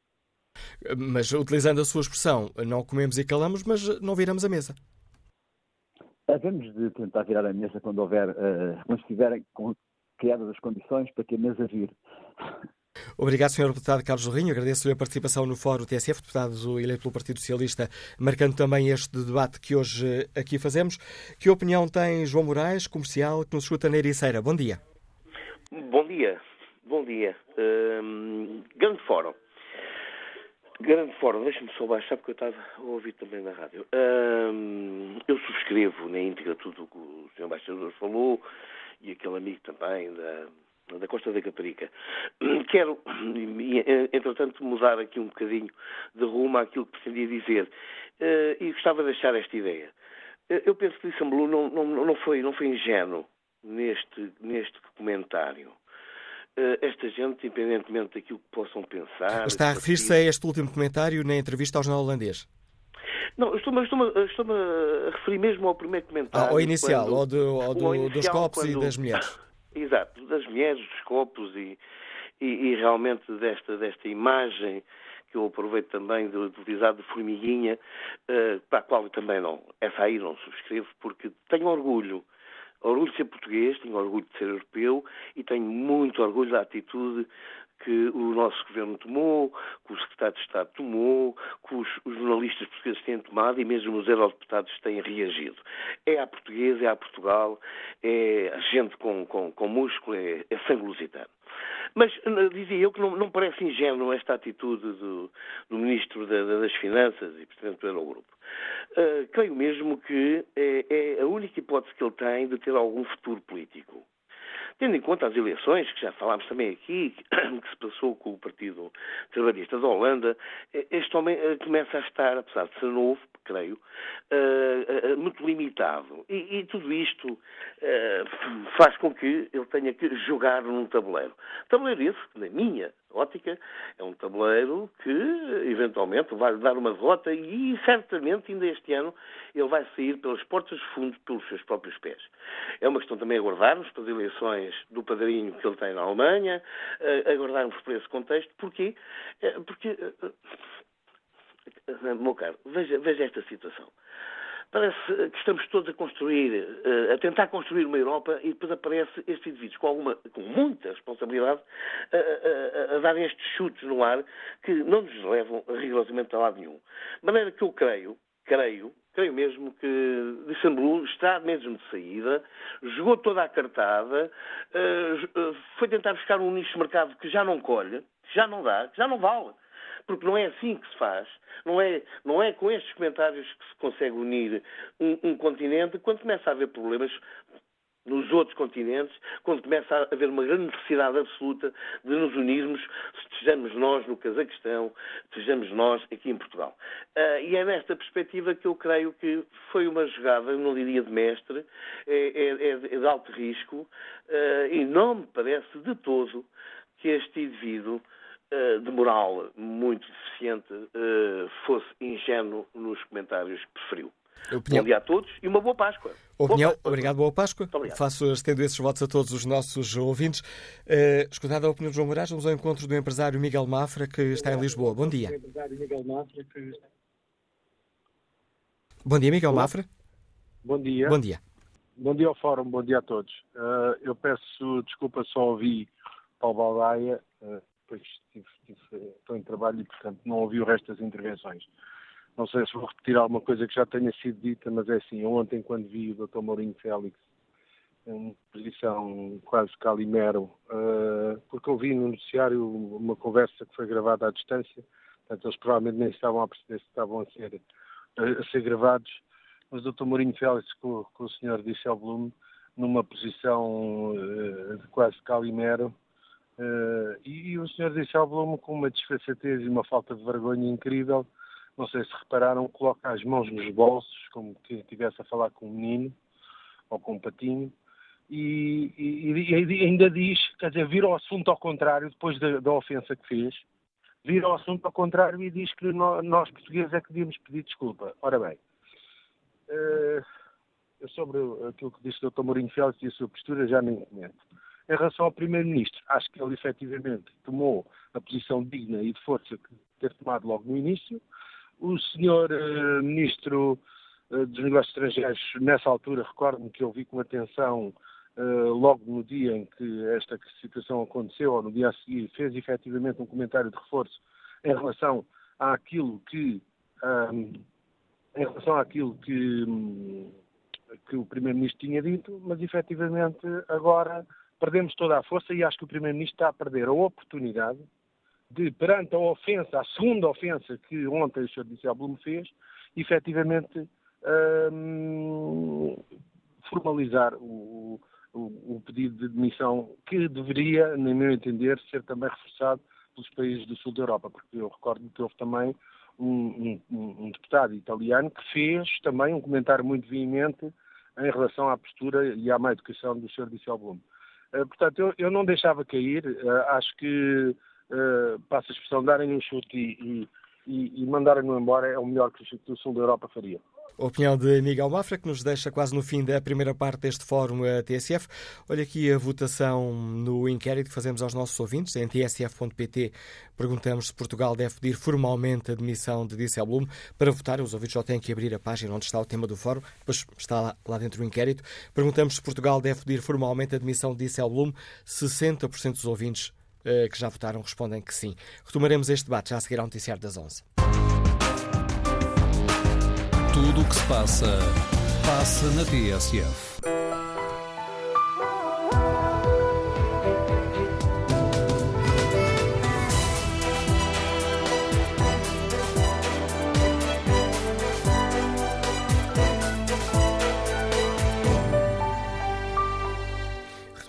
Mas, utilizando a sua expressão, não comemos e calamos, mas não viramos a mesa. Havemos de tentar virar a mesa quando houver, uh, quando estiverem criadas as condições para que a mesa vire. Obrigado, Sr. Deputado Carlos Rinho. Agradeço-lhe a participação no Fórum TSF, deputado eleito pelo Partido Socialista, marcando também este debate que hoje aqui fazemos. Que opinião tem João Moraes, comercial, que nos escuta na Ericeira? Bom dia. Bom dia. Bom dia. grande Fórum. Grande Fórum. Deixa-me só baixar porque eu estava a ouvir também na rádio. eu subscrevo na íntegra tudo o que o Sr. Embaixador falou e aquele amigo também da, da Costa da Caparica. (clears throat) Quero, entretanto, mudar aqui um bocadinho de rumo àquilo que pretendia dizer eh, e gostava de deixar esta ideia. Eh, eu penso que Lissamblu não, não, não, foi, não foi ingênuo neste, neste comentário. Eh, esta gente, independentemente daquilo que possam pensar... Está a referir-se a este último comentário na entrevista ao jornal holandês? Não, estou-me estou estou a referir mesmo ao primeiro comentário. Ah, ao inicial, quando, ao, do, ao do, inicial, dos copos quando, e das mulheres. (coughs) Exato, das mulheres, dos copos e, e, e, realmente desta, desta imagem que eu aproveito também de, de utilizar de formiguinha, uh, para a qual eu também não, essa aí não subscrevo, porque tenho orgulho orgulho de ser português, tenho orgulho de ser europeu e tenho muito orgulho da atitude que o nosso governo tomou, que o secretário de Estado tomou, que os, os, jornalistas portugueses têm tomado e mesmo os eurodeputados têm reagido. É a portuguesa, é a Portugal, é a gente com, com, com músculo, é, é sangue lusitano. Mas dizia eu que não, não parece ingênuo esta atitude do, do Ministro da, das Finanças e Presidente do Eurogrupo. Uh, creio mesmo que é, é a única hipótese que ele tem de ter algum futuro político. Tendo em conta as eleições, que já falámos também aqui, que (clears throat) se passou com o Partido Trabalhista da Holanda, eh, este homem eh, começa a estar, apesar de ser novo, creio, uh, uh, muito limitado. E, e tudo isto faz com que ele tenha que jogar num tabuleiro. Tabuleiro esse, na minha ótica, é um tabuleiro que eventualmente vai dar uma derrota e certamente ainda este ano ele vai sair pelas portas de fundo pelos seus próprios pés. É uma questão também aguardarmos para as eleições do padrinho que ele tem na Alemanha, aguardarmos por esse contexto. Porquê? Porque meu caro, veja, veja esta situação. Parece que estamos todos a construir, a tentar construir uma Europa e depois aparece estes indivíduos com, alguma, com muita responsabilidade a, a, a, dar estes chutes no ar que não nos levam rigorosamente a lado nenhum. De maneira que eu creio, creio, creio mesmo que Dissemblum está mesmo de saída, jogou toda a cartada, foi tentar buscar um nicho de mercado que já não colhe, que já não dá, que já não vale porque não é assim que se faz. Não é, não é com estes comentários que se consegue unir um, um continente quando começa a haver problemas nos outros continentes, quando começa a haver uma grande necessidade absoluta de nos unirmos, estejamos nós no Cazaquistão, estejamos nós aqui em Portugal. Uh, e é nesta perspectiva que eu creio que foi uma jogada, não diria de mestre, é, é, é, é de alto risco, uh, e não me parece de todo que este indivíduo de moral muito deficiente eh, fosse ingênuo nos comentários que preferiu. Opinião. Bom dia a todos e uma boa Páscoa. Opinião, boa Páscoa. obrigado, boa Páscoa. Faço, estendo esses votos a todos os nossos ouvintes. Uh, escutada a opinião de João Moraes, vamos ao encontro do empresário Miguel Mafra, que está em Lisboa. Bom dia. Bom dia, Miguel Olá. Mafra. Bom dia. Bom dia. Bom dia ao Fórum, bom dia a todos. Uh, eu peço desculpa, só ouvi Paulo Baldaia. Uh, depois estive, estive, estou em trabalho e, portanto, não ouvi o resto das intervenções. Não sei se vou repetir alguma coisa que já tenha sido dita, mas é assim, ontem quando vi o Dr. Mourinho Félix em posição quase calimero, uh, porque ouvi no noticiário uma conversa que foi gravada à distância, portanto eles provavelmente nem estavam a perceber se estavam a ser, a ser gravados, mas o Dr. Mourinho Félix com, com o Sr. Disselblum numa posição uh, quase calimero, Uh, e, o Sr. Dijsselbloem, com uma desfaçatez e uma falta de vergonha incrível, não sei se repararam, coloca as mãos nos bolsos, como que estivesse a falar com um menino ou com um patinho, e, e, e, ainda diz, quer dizer, vira o assunto ao contrário, depois da, da, ofensa que fez, vira o assunto ao contrário e diz que nós, nós portugueses é que devíamos pedir desculpa. Ora bem, uh, sobre aquilo que disse o Dr. Mourinho Félix e a sua postura já nem comento. Em relação ao Primeiro-Ministro, acho que ele efetivamente tomou a posição digna e de força que teve tomado logo no início. O senhor uh, Ministro uh, dos Negócios Estrangeiros, nessa altura, recordo-me que eu vi com atenção, uh, logo no dia em que esta situação aconteceu, ou no dia a seguir, fez efetivamente um comentário de reforço em relação àquilo que. Um, em relação àquilo que, um, que o Primeiro-Ministro tinha dito, mas efetivamente agora perdemos toda a força e acho que o Primeiro-Ministro está a perder a oportunidade de, perante a ofensa, a segunda ofensa que ontem o Sr. Disselblum fez, efetivamente hum, formalizar o, o, o, pedido de demissão que deveria, no meu entender, ser também reforçado pelos países do sul da Europa, porque eu recordo que houve também um, um, um deputado italiano que fez também um comentário muito veemente em relação à postura e à má educação do Sr. Disselblum. Eh, portanto, eu, eu, não deixava cair, eh, acho que, uh, passa a expressão, darem um chute e, e, e mandarem-no embora é o melhor que o Sul da Europa faria. Opinião de Miguel Mafra, que nos deixa quase no fim da primeira parte deste fórum TSF. Olha aqui a votação no inquérito que fazemos aos nossos ouvintes. Em tsf.pt perguntamos se Portugal deve pedir formalmente a demissão de Disselblum. Para votar, os ouvintes só têm que abrir a página onde está o tema do fórum, depois está lá, dentro o inquérito. Perguntamos se Portugal deve pedir formalmente a demissão de Disselblum. 60% dos ouvintes uh, que já votaram respondem que sim. Retomaremos este debate já a seguir ao noticiário das 11. Tudo o que se passa, passa na TSF.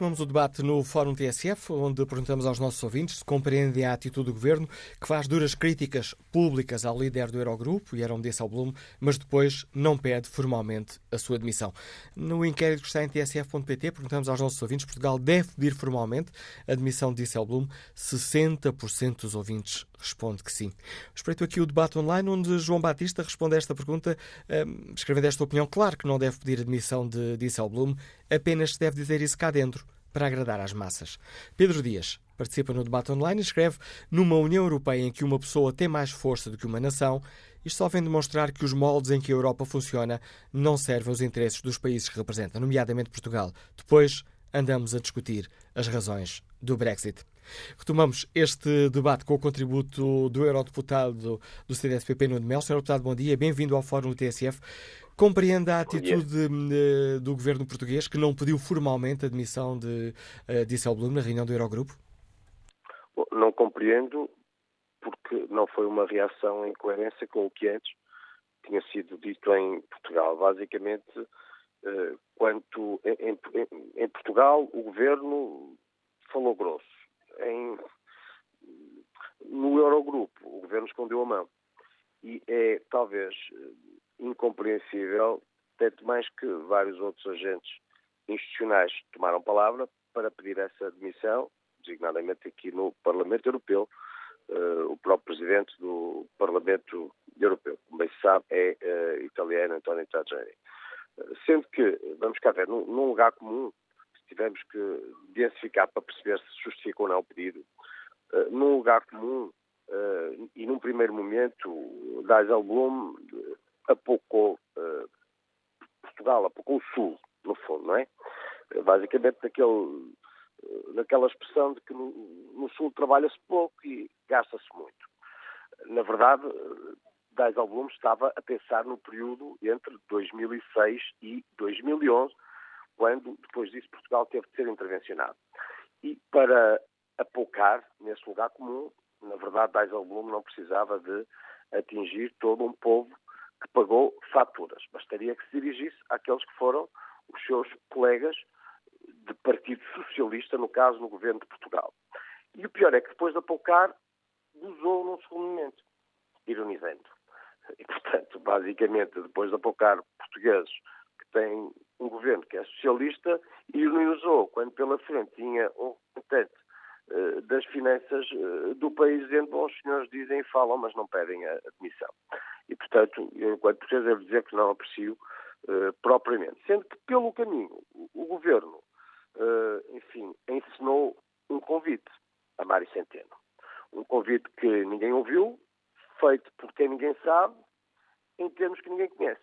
Retomamos o debate no Fórum TSF, onde perguntamos aos nossos ouvintes se compreendem a atitude do Governo, que faz duras críticas públicas ao líder do Eurogrupo, Jerome Dijsselbloem, mas depois não pede formalmente a sua demissão. No inquérito que está em tsf.pt, perguntamos aos nossos ouvintes, Portugal deve pedir formalmente a demissão de Dijsselbloem. 60% dos ouvintes responde que sim. Espreito aqui o debate online, onde João Batista responde a esta pergunta, um, escrevendo esta opinião. Claro que não deve pedir a demissão de Dijsselbloem, apenas se deve dizer isso cá dentro para agradar às massas. Pedro Dias participa no debate online e escreve: Numa União Europeia em que uma pessoa tem mais força do que uma nação, isto só vem demonstrar que os moldes em que a Europa funciona não servem aos interesses dos países que representa, nomeadamente Portugal. Depois andamos a discutir as razões do Brexit. Retomamos este debate com o contributo do eurodeputado do CDS-PP, Nuno Melo. Senhor deputado, bom dia. Bem-vindo ao Fórum do TSF. Compreende a atitude eh, do governo português que não pediu formalmente a admissão de uh, Dijsselbloem na reunião do Eurogrupo? Não compreendo porque não foi uma reação em coerência com o que antes tinha sido dito em Portugal. Basicamente, eh, quanto em, em, em Portugal o governo falou grosso. Em, no Eurogrupo, o governo escondeu a mão. E é talvez incompreensível, tanto mais que vários outros agentes institucionais tomaram palavra para pedir essa admissão, designadamente aqui no Parlamento Europeu, uh, o próprio Presidente do Parlamento Europeu, como bem se sabe, é uh, italiano António Tajani. Uh, sendo que, vamos cá ver, num, num lugar comum, se tivermos que densificar para perceber se justifica ou não o pedido, num lugar comum e num primeiro momento, Dijsselbloem apocou uh, Portugal, apocou o Sul, no fundo, não é? Basicamente naquele, naquela expressão de que no, no Sul trabalha-se pouco e gasta-se muito. Na verdade, Dijsselbloem estava a pensar no período entre 2006 e 2011, quando, depois disso, Portugal teve de ser intervencionado. E para apocar nesse lugar comum, na verdade, Dijsselbloem não precisava de atingir todo um povo que pagou faturas. Bastaria que se dirigisse àqueles que foram os seus colegas de Partido Socialista, no caso, no governo de Portugal. E o pior é que depois de apocar, gozou num segundo momento, ironizando. E, portanto, basicamente, depois de apocar portugueses que têm um governo que é socialista, ironizou quando pela frente tinha um representante uh, das finanças uh, do país dizendo, bom, os senhores dizem e falam, mas não pedem a admissão. E, portanto, eu, enquanto português, devo dizer que não aprecio uh, propriamente. Sendo que, pelo caminho, o, o governo, uh, enfim, ensinou um convite a Mário Centeno. Um convite que ninguém ouviu, feito por quem ninguém sabe, em termos que ninguém conhece.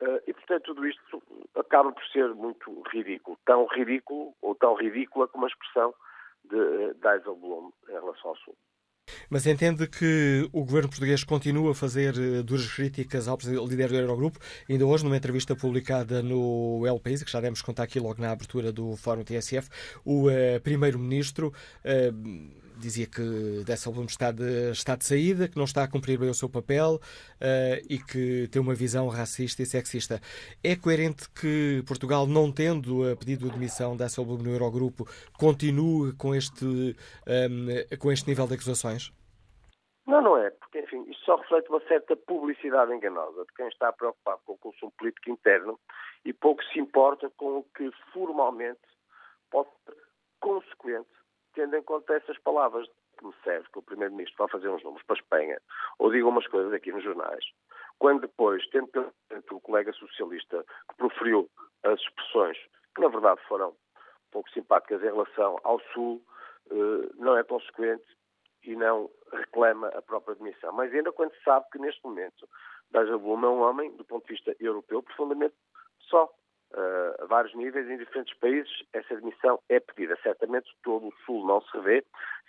Uh, e, portanto, tudo isto acaba por ser muito ridículo. Tão ridículo, ou tão ridícula como a expressão de uh, Dijsselbloem em relação ao Sul. Mas entende que o governo português continua a fazer eh, duras críticas ao líder do Eurogrupo? Ainda hoje, numa entrevista publicada no El País, que já demos contar aqui logo na abertura do Fórum TSF, o uh, primeiro-ministro uh, dizia que Dijsselbloem está de, está de saída, que não está a cumprir bem o seu papel uh, e que tem uma visão racista e sexista. É coerente que Portugal, não tendo a pedido de admissão de Dijsselbloem no Eurogrupo, continue com este, um, ehm, com este nível de acusações? Não, não é, porque, enfim, isto só reflete uma certa publicidade enganosa de quem está preocupado com o consumo político interno e pouco se importa com o que formalmente pode ser consequente tendo em conta essas palavras que me serve que o Primeiro-Ministro vai fazer uns números para a Espanha ou diga umas coisas aqui nos jornais, quando depois, tendo o colega socialista que proferiu as expressões que na verdade foram pouco simpáticas em relação ao Sul, eh, não é consequente e não reclama a própria admissão. Mas ainda quando se sabe que neste momento Dijsselbloem é um homem, do ponto de vista europeu, profundamente só uh, a vários níveis em diferentes países, essa admissão é pedida. Certamente todo o Sul não se revê,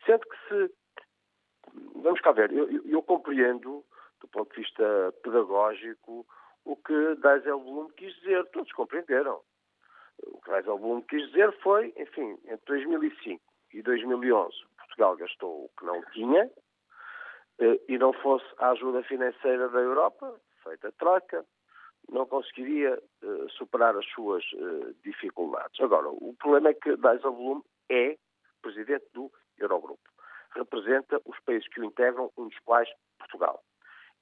sendo que se. Vamos cá ver, eu, eu, compreendo, do ponto de vista pedagógico, o que Dijsselbloem quis dizer. Todos compreenderam. O que Dijsselbloem quis dizer foi, enfim, entre 2005 e 2011, Portugal gastou o que não tinha, eh, e não fosse a ajuda financeira da Europa, feita troca, não conseguiria uh, superar as suas uh, dificuldades. Agora, o problema é que Dijsselbloem é presidente do Eurogrupo. Representa os países que o integram, um dos quais Portugal.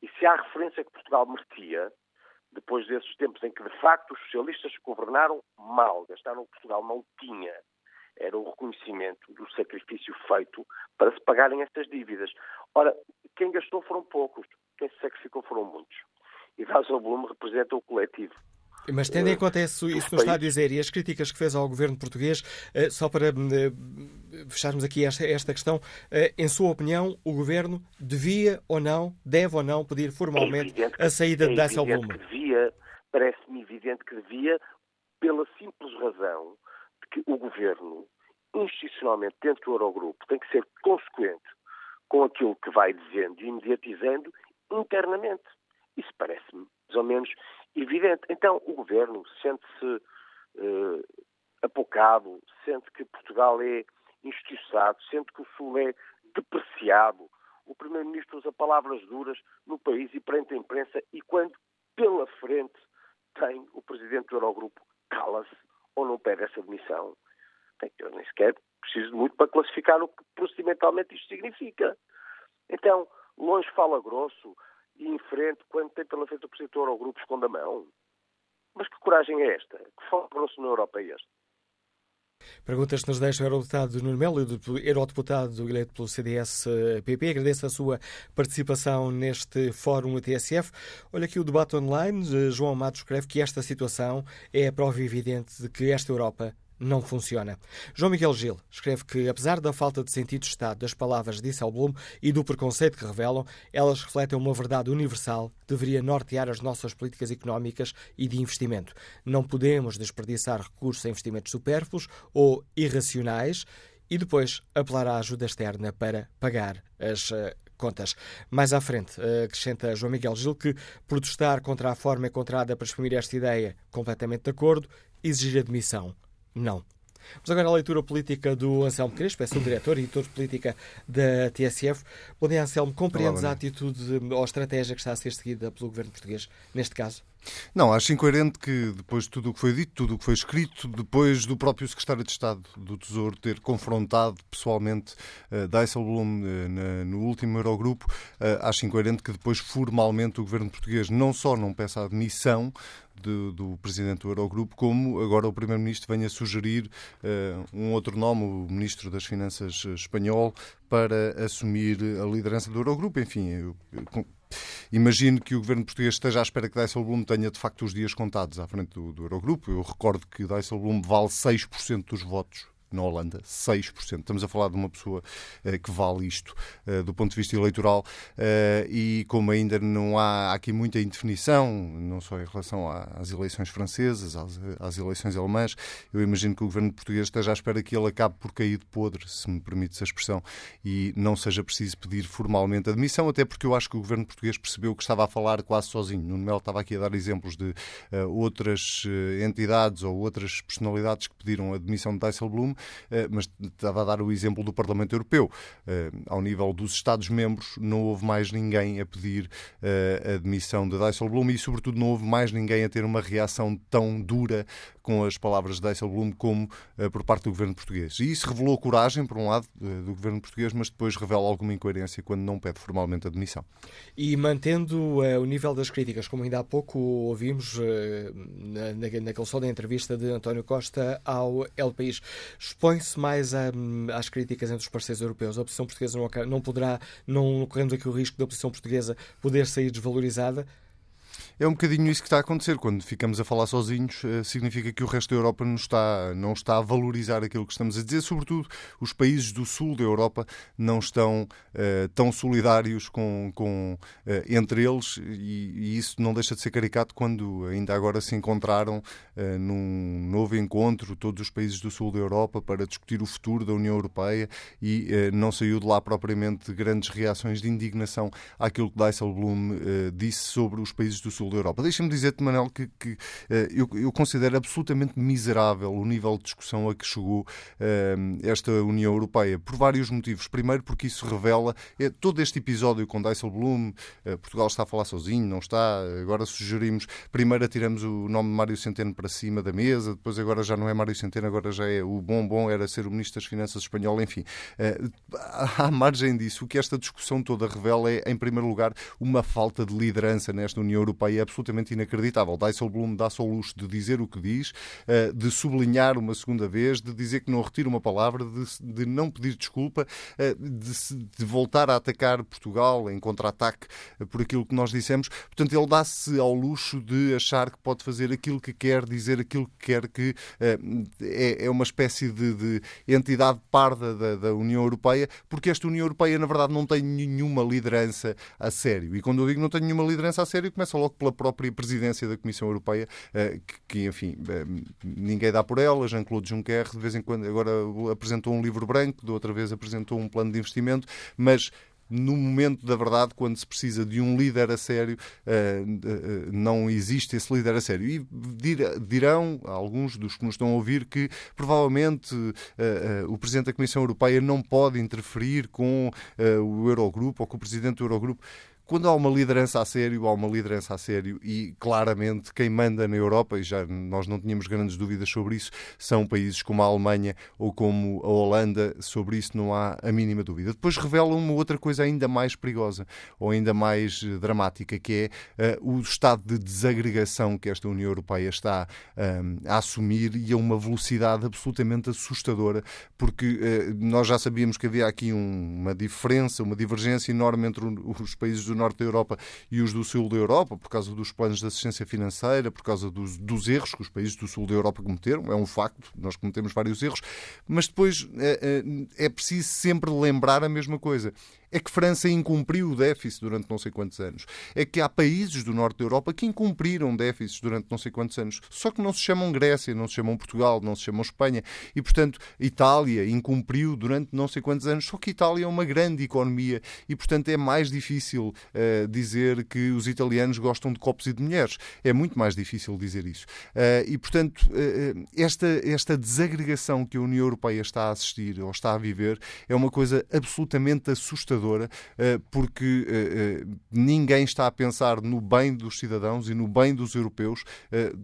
E se há referência que Portugal merecia, depois desses tempos em que de facto os socialistas governaram mal, gastaram o que Portugal não tinha, era o reconhecimento do sacrifício feito para se pagarem estas dívidas. Ora, quem gastou foram poucos, quem se sacrificou foram muitos. E Dijsselbloem representa o coletivo. Mas tendo em conta isso, isso nos está a dizer e as críticas que fez ao governo português, só para fecharmos aqui esta, esta questão, em sua opinião, o governo devia ou não, deve ou não pedir formalmente é a saída é de Dijsselbloem? Que devia, parece-me evidente que devia, pela simples razão de que o governo, institucionalmente dentro do Eurogrupo, tem que ser consequente com aquilo que vai dizendo e imediatizando internamente. Isso parece-me mais ou menos evidente. Então, o governo sente-se uh, apocado, sente que Portugal é injustiçado, sente que o Sul é depreciado. O Primeiro-Ministro usa palavras duras no país e perante a imprensa, e quando pela frente tem o Presidente do Eurogrupo, cala-se ou não pede essa demissão. Eu nem sequer preciso muito para classificar o que procedimentalmente isto significa. Então, longe fala grosso frente, quando tem pela frente o Presidente do Eurogrupo, esconde a mão. Mas que coragem é esta? Que grosso na Europa é este? Perguntas que nos deixa o eurodeputado Nuno Melo, eurodeputado eleito pelo CDS-PP. Agradeço a sua participação neste fórum TSF. Olha aqui o debate online. João Matos escreve que esta situação é a prova evidente de que esta Europa não funciona. João Miguel Gil escreve que, apesar da falta de sentido de Estado das palavras de Disselblum e do preconceito que revelam, elas refletem uma verdade universal que deveria nortear as nossas políticas económicas e de investimento. Não podemos desperdiçar recursos a investimentos supérfluos ou irracionais e depois apelar à ajuda externa para pagar as uh, contas. Mais à frente, uh, acrescenta João Miguel Gil que protestar contra a forma encontrada para exprimir esta ideia, completamente de acordo, exigir admissão não. Vamos agora à leitura política do Anselmo Crespo, é subdiretor e editor de política da TSF. Bom dia, Anselmo. Compreendes Olá, a atitude ou a estratégia que está a ser seguida pelo governo português neste caso? Não, acho incoerente que depois de tudo o que foi dito, tudo o que foi escrito, depois do próprio secretário de Estado do Tesouro ter confrontado pessoalmente uh, Dijsselbloem uh, no último Eurogrupo, uh, acho incoerente que depois formalmente o governo português não só não peça a admissão, do, do presidente do Eurogrupo, como agora o primeiro-ministro venha sugerir uh, um outro nome, o ministro das Finanças espanhol, para assumir a liderança do Eurogrupo. Enfim, eu, eu, Imagino que o governo português esteja à espera que Dijsselbloem tenha de facto os dias contados à frente do, do Eurogrupo. Eu recordo que Dijsselbloem vale 6% dos votos na Holanda, 6%. Estamos a falar de uma pessoa uh, que vale isto uh, do ponto de vista eleitoral uh, e como ainda não há aqui muita indefinição, não só em relação às eleições francesas, às, eleições alemãs, eu imagino que o governo português esteja à espera que ele acabe por cair de podre, se me permite a expressão, e não seja preciso pedir formalmente admissão, até porque eu acho que o governo português percebeu que estava a falar quase sozinho. Nuno Melo estava aqui a dar exemplos de outras entidades ou outras personalidades que pediram a admissão de Dijsselbloem, eh, mas estava a dar o exemplo do Parlamento Europeu. Eh, ao nível dos Estados-membros, não houve mais ninguém a pedir eh, a admissão de Dijsselbloem e, sobretudo, não houve mais ninguém a ter uma reação tão dura com as palavras de Dijsselbloem como por parte do governo português. E isso revelou coragem, por um lado, do governo português, mas depois revela alguma incoerência quando não pede formalmente admissão. E mantendo o nível das críticas, como ainda há pouco ouvimos na, naquele som da entrevista de António Costa ao El País, expõe-se mais a, às críticas entre os parceiros europeus. A oposição portuguesa não, não poderá, não corremos aqui o risco da oposição portuguesa poder sair desvalorizada. É um bocadinho isso que está a acontecer. Quando ficamos a falar sozinhos, eh, significa que o resto da Europa não está, não está a valorizar aquilo que estamos a dizer. Sobretudo, os países do sul da Europa não estão uh, tão solidários com, com, uh, entre eles e, e, isso não deixa de ser caricato quando ainda agora se encontraram uh, num novo encontro todos os países do sul da Europa para discutir o futuro da União Europeia e não saiu de lá propriamente grandes reações de indignação àquilo que Dijsselbloem disse sobre os países do sul sul da Europa. Deixa-me dizer-te, Manel, que, que uh, eu, eu, considero absolutamente miserável o nível de discussão a que chegou uh, esta União Europeia, por vários motivos. Primeiro, porque isso revela é, todo este episódio com Dijsselbloem, Portugal está a falar sozinho, não está, agora sugerimos, primeiro atiramos o nome de Mário Centeno para cima da mesa, depois agora já não é Mário Centeno, agora já é o bom bom, era ser o Ministro das Finanças espanhol, enfim. à margem disso, o que esta discussão toda revela é, em primeiro lugar, uma falta de liderança nesta União Europeia É absolutamente inacreditável. Dijsselbloem dá-se ao luxo de dizer o que diz, eh, de sublinhar uma segunda vez, de dizer que não retira uma palavra, de, de não pedir desculpa, eh, de, de, voltar a atacar Portugal em contra-ataque por aquilo que nós dissemos. Portanto, ele dá-se ao luxo de achar que pode fazer aquilo que quer, dizer aquilo que quer, que é, é uma espécie de, de entidade parda da, da União Europeia, porque esta União Europeia, na verdade, não tem nenhuma liderança a sério. E quando eu digo não tem nenhuma liderança a sério, começa logo pela própria presidência da Comissão Europeia, eh, que, enfim, eh, ninguém dá por ela. Jean-Claude Juncker, de vez em quando, agora apresentou um livro branco, de outra vez apresentou um plano de investimento, mas no momento da verdade, quando se precisa de um líder a sério, eh, não existe esse líder a sério. E dirão alguns dos que nos estão a ouvir que provavelmente o Presidente da Comissão Europeia não pode interferir com o Eurogrupo ou com o Presidente do Eurogrupo quando há uma liderança a sério, há uma liderança a sério e claramente quem manda na Europa, e já nós não tínhamos grandes dúvidas sobre isso, são países como a Alemanha ou como a Holanda, sobre isso não há a mínima dúvida. Depois revela uma outra coisa ainda mais perigosa ou ainda mais eh, dramática, que é uh, o estado de desagregação que esta União Europeia está um, a assumir e a uma velocidade absolutamente assustadora, porque uh, nós já sabíamos que havia aqui um, uma diferença, uma divergência enorme entre os países do do norte da Europa e os do sul da Europa, por causa dos planos de assistência financeira, por causa dos, dos erros que os países do sul da Europa cometeram. É um facto, nós cometemos vários erros, mas depois é, é, preciso sempre lembrar a mesma coisa é que França incumpriu o déficit durante não sei quantos anos. É que há países do norte da Europa que incumpriram déficits durante não sei quantos anos. Só que não se chamam Grécia, não se chamam Portugal, não se chamam Espanha. E, portanto, Itália incumpriu durante não sei quantos anos. Só que Itália é uma grande economia e, portanto, é mais difícil uh, dizer que os italianos gostam de copos e de mulheres. É muito mais difícil dizer isso. Uh, e, portanto, uh, esta, esta desagregação que a União Europeia está a assistir ou está a viver é uma coisa absolutamente assustadora eh, porque eh, eh, ninguém está a pensar no bem dos cidadãos e no bem dos europeus,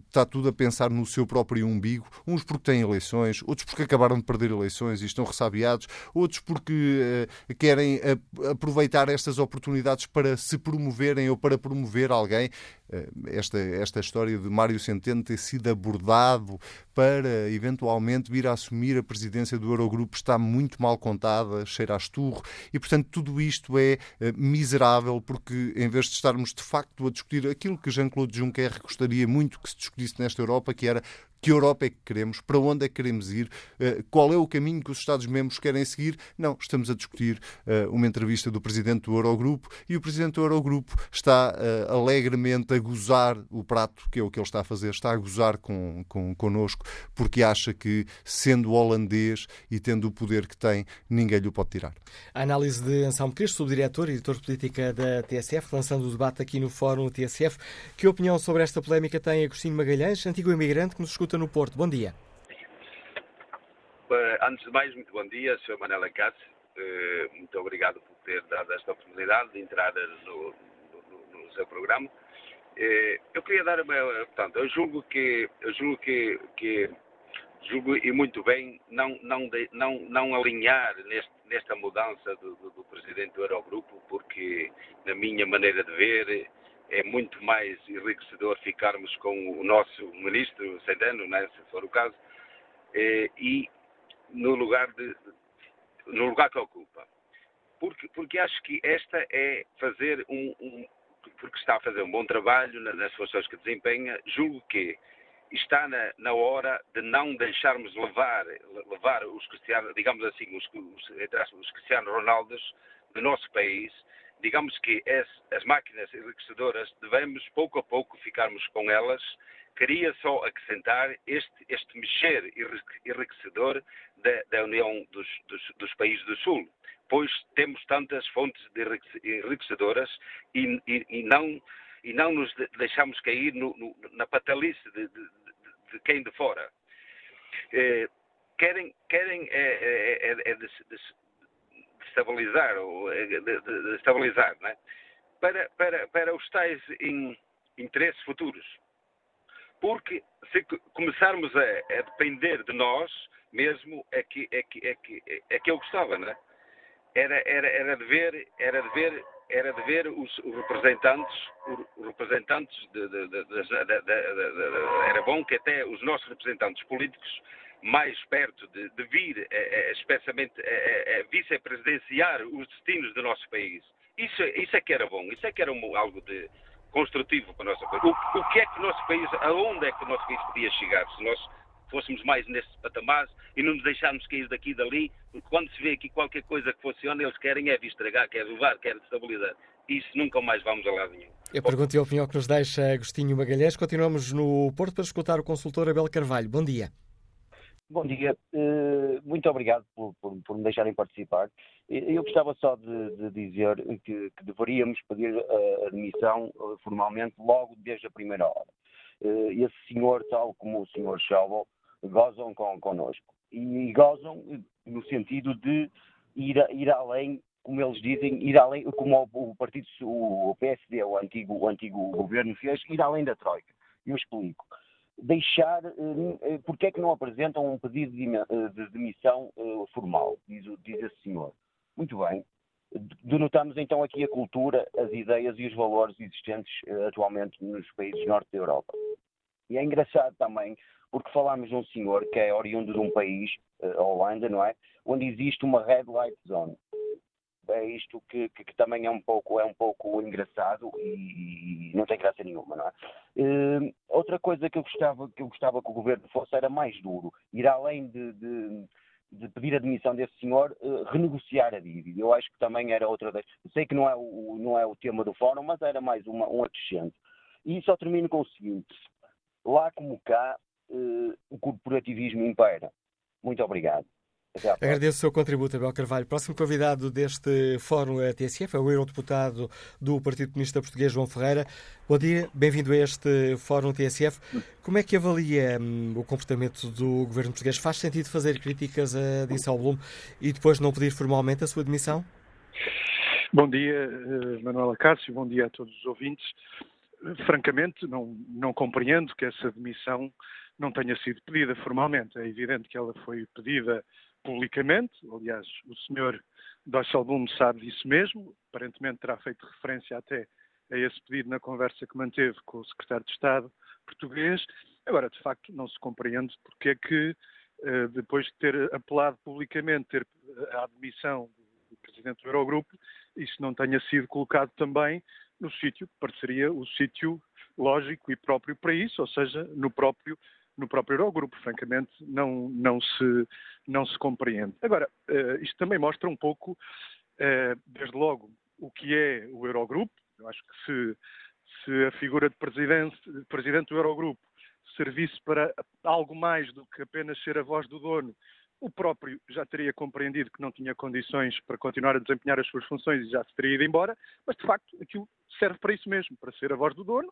está tudo a pensar no seu próprio umbigo, uns porque têm eleições, outros porque acabaram de perder eleições e estão ressabiados, outros porque querem aproveitar estas oportunidades para se promoverem ou para promover alguém. Esta, esta história de Mário Centeno ter sido abordado para eventualmente vir a assumir a presidência do Eurogrupo está muito mal contada, cheira a esturro, e portanto tudo isto é uh, miserável, porque em vez de estarmos de facto a discutir aquilo que Jean-Claude Juncker gostaria muito que se discutisse nesta Europa, que era que Europa é que queremos? Para onde é que queremos ir? Eh, qual é o caminho que os Estados-membros querem seguir? Não, estamos a discutir eh, uma entrevista do Presidente do Eurogrupo e o Presidente do Eurogrupo está eh, alegremente a gozar o prato, que é o que ele está a fazer, está a gozar com, com, connosco, porque acha que, sendo holandês e tendo o poder que tem, ninguém lhe o pode tirar. A análise de Anselmo Cristo, subdiretor e editor de política da TSF, lançando o debate aqui no Fórum TSF. Que opinião sobre esta polémica tem Agostinho Magalhães, antigo imigrante que nos escuta no Porto. Bom dia. Antes de mais, muito bom dia, Sr. Manela Cássio. Eh, muito obrigado por ter dado esta oportunidade de entrar no, no, no seu programa. Eh, eu queria dar uma. Portanto, eu julgo que. Eu julgo que, que julgo e muito bem não, não, não, não alinhar neste, nesta mudança do, do, do, presidente do Eurogrupo, porque, na minha maneira de ver, é muito mais enriquecedor ficarmos com o nosso ministro Sedano, né, se for o caso, eh, e no lugar, de, no lugar que ocupa. Porque, porque acho que esta é fazer um, um porque está a fazer um bom trabalho nas funções que desempenha, julgo que está na, na, hora de não deixarmos levar, levar os cristianos, digamos assim, os, os, os cristianos Ronaldos do nosso país digamos que as, as máquinas enriquecedoras devemos pouco a pouco ficarmos com elas. Queria só acrescentar este, este mexer enriquecedor da, da União dos, dos, dos, países do Sul, pois temos tantas fontes enriquecedoras e, e, e não, e não nos deixamos cair no, no, na patalice de, de, de, quem de fora. Eh, querem, querem é, é, é, estabilizar, ou eh, de, estabilizar, é? para, para, para os tais in, interesses futuros. Porque se começarmos a, a, depender de nós mesmo, é que, é que, é que, é que eu gostava, não é? Era, era, era de ver, era de ver, era de ver os, os representantes, os representantes de, de, de, era bom que até os nossos representantes políticos mais perto de, de vir, é, especialmente, é, vice-presidenciar os destinos do nosso país. Isso, isso é que era bom, isso é que era um, algo de construtivo para o nosso país. O, o que é que o nosso país, aonde é que o nosso país podia chegar se nós fôssemos mais nesses patamares e não nos deixarmos cair daqui e dali, porque quando se vê aqui qualquer coisa que funciona, eles querem é estragar, querem levar, querem estabilidade. Isso nunca mais vamos a lado nenhum. Eu pergunto e a opinião que nos deixa Agostinho Magalhães. Continuamos no Porto para escutar o consultor Abel Carvalho. Bom dia. Bom dia, uh, muito obrigado por, por, por, me deixarem participar. Eu gostava só de, de dizer que, que, deveríamos pedir a admissão uh, formalmente logo desde a primeira hora. Esse senhor, tal como o senhor Schauble, gozam com, connosco. E, gozam no sentido de ir, ir além, como eles dizem, ir além, como o, o partido, o PSD, o antigo, o antigo governo fez, ir além da Troika. Eu explico. Deixar, eh, porque é que não apresentam um pedido de, eh, de demissão eh, formal, diz, diz esse senhor. Muito bem, denotamos então aqui a cultura, as ideias e os valores existentes atualmente nos países norte da Europa. E é engraçado também porque falamos de um senhor que é oriundo de um país, eh, a Holanda, não é? Onde existe uma red light zone. É isto que, que, que também é um pouco, é um pouco engraçado e, e não tem graça nenhuma, não é? Uh, outra coisa que eu, gostava, que eu gostava que o governo fosse era mais duro, ir além de, de de pedir a demissão desse senhor, uh, renegociar a dívida. Eu acho que também era outra das. Sei que não é o, não é o tema do fórum, mas era mais uma, um acrescente. E só termino com o seguinte: lá como cá, uh, o corporativismo impera. Muito obrigado. Agradeço o seu contributo, Abel Carvalho. Próximo convidado deste Fórum TSF é o eurodeputado do Partido Comunista Português, João Ferreira. Bom dia, bem-vindo a este Fórum TSF. Como é que avalia hum, o comportamento do governo português? Faz sentido fazer críticas a Disselblum e depois não pedir formalmente a sua demissão? Bom dia, eh, Manuela Cássio, bom dia a todos os ouvintes. Francamente, não, não compreendo que essa demissão não tenha sido pedida formalmente. É evidente que ela foi pedida publicamente, aliás, o senhor Dijsselbloem sabe disso mesmo, aparentemente terá feito referência até a esse pedido na conversa que manteve com o secretário de Estado português. Agora, de facto, não se compreende porque é que, eh, depois de ter apelado publicamente ter a admissão do presidente do Eurogrupo, isso não tenha sido colocado também no sítio que pareceria o sítio lógico e próprio para isso, ou seja, no próprio no próprio Eurogrupo, francamente, não, não, se, não se compreende. Agora, uh, isto também mostra um pouco, uh, desde logo, o que é o Eurogrupo. Eu acho que se, se a figura de presidente, de presidente do Eurogrupo servisse para algo mais do que apenas ser a voz do dono, o próprio já teria compreendido que não tinha condições para continuar a desempenhar as suas funções e já se teria ido embora, mas de facto aquilo serve para isso mesmo, para ser a voz do dono.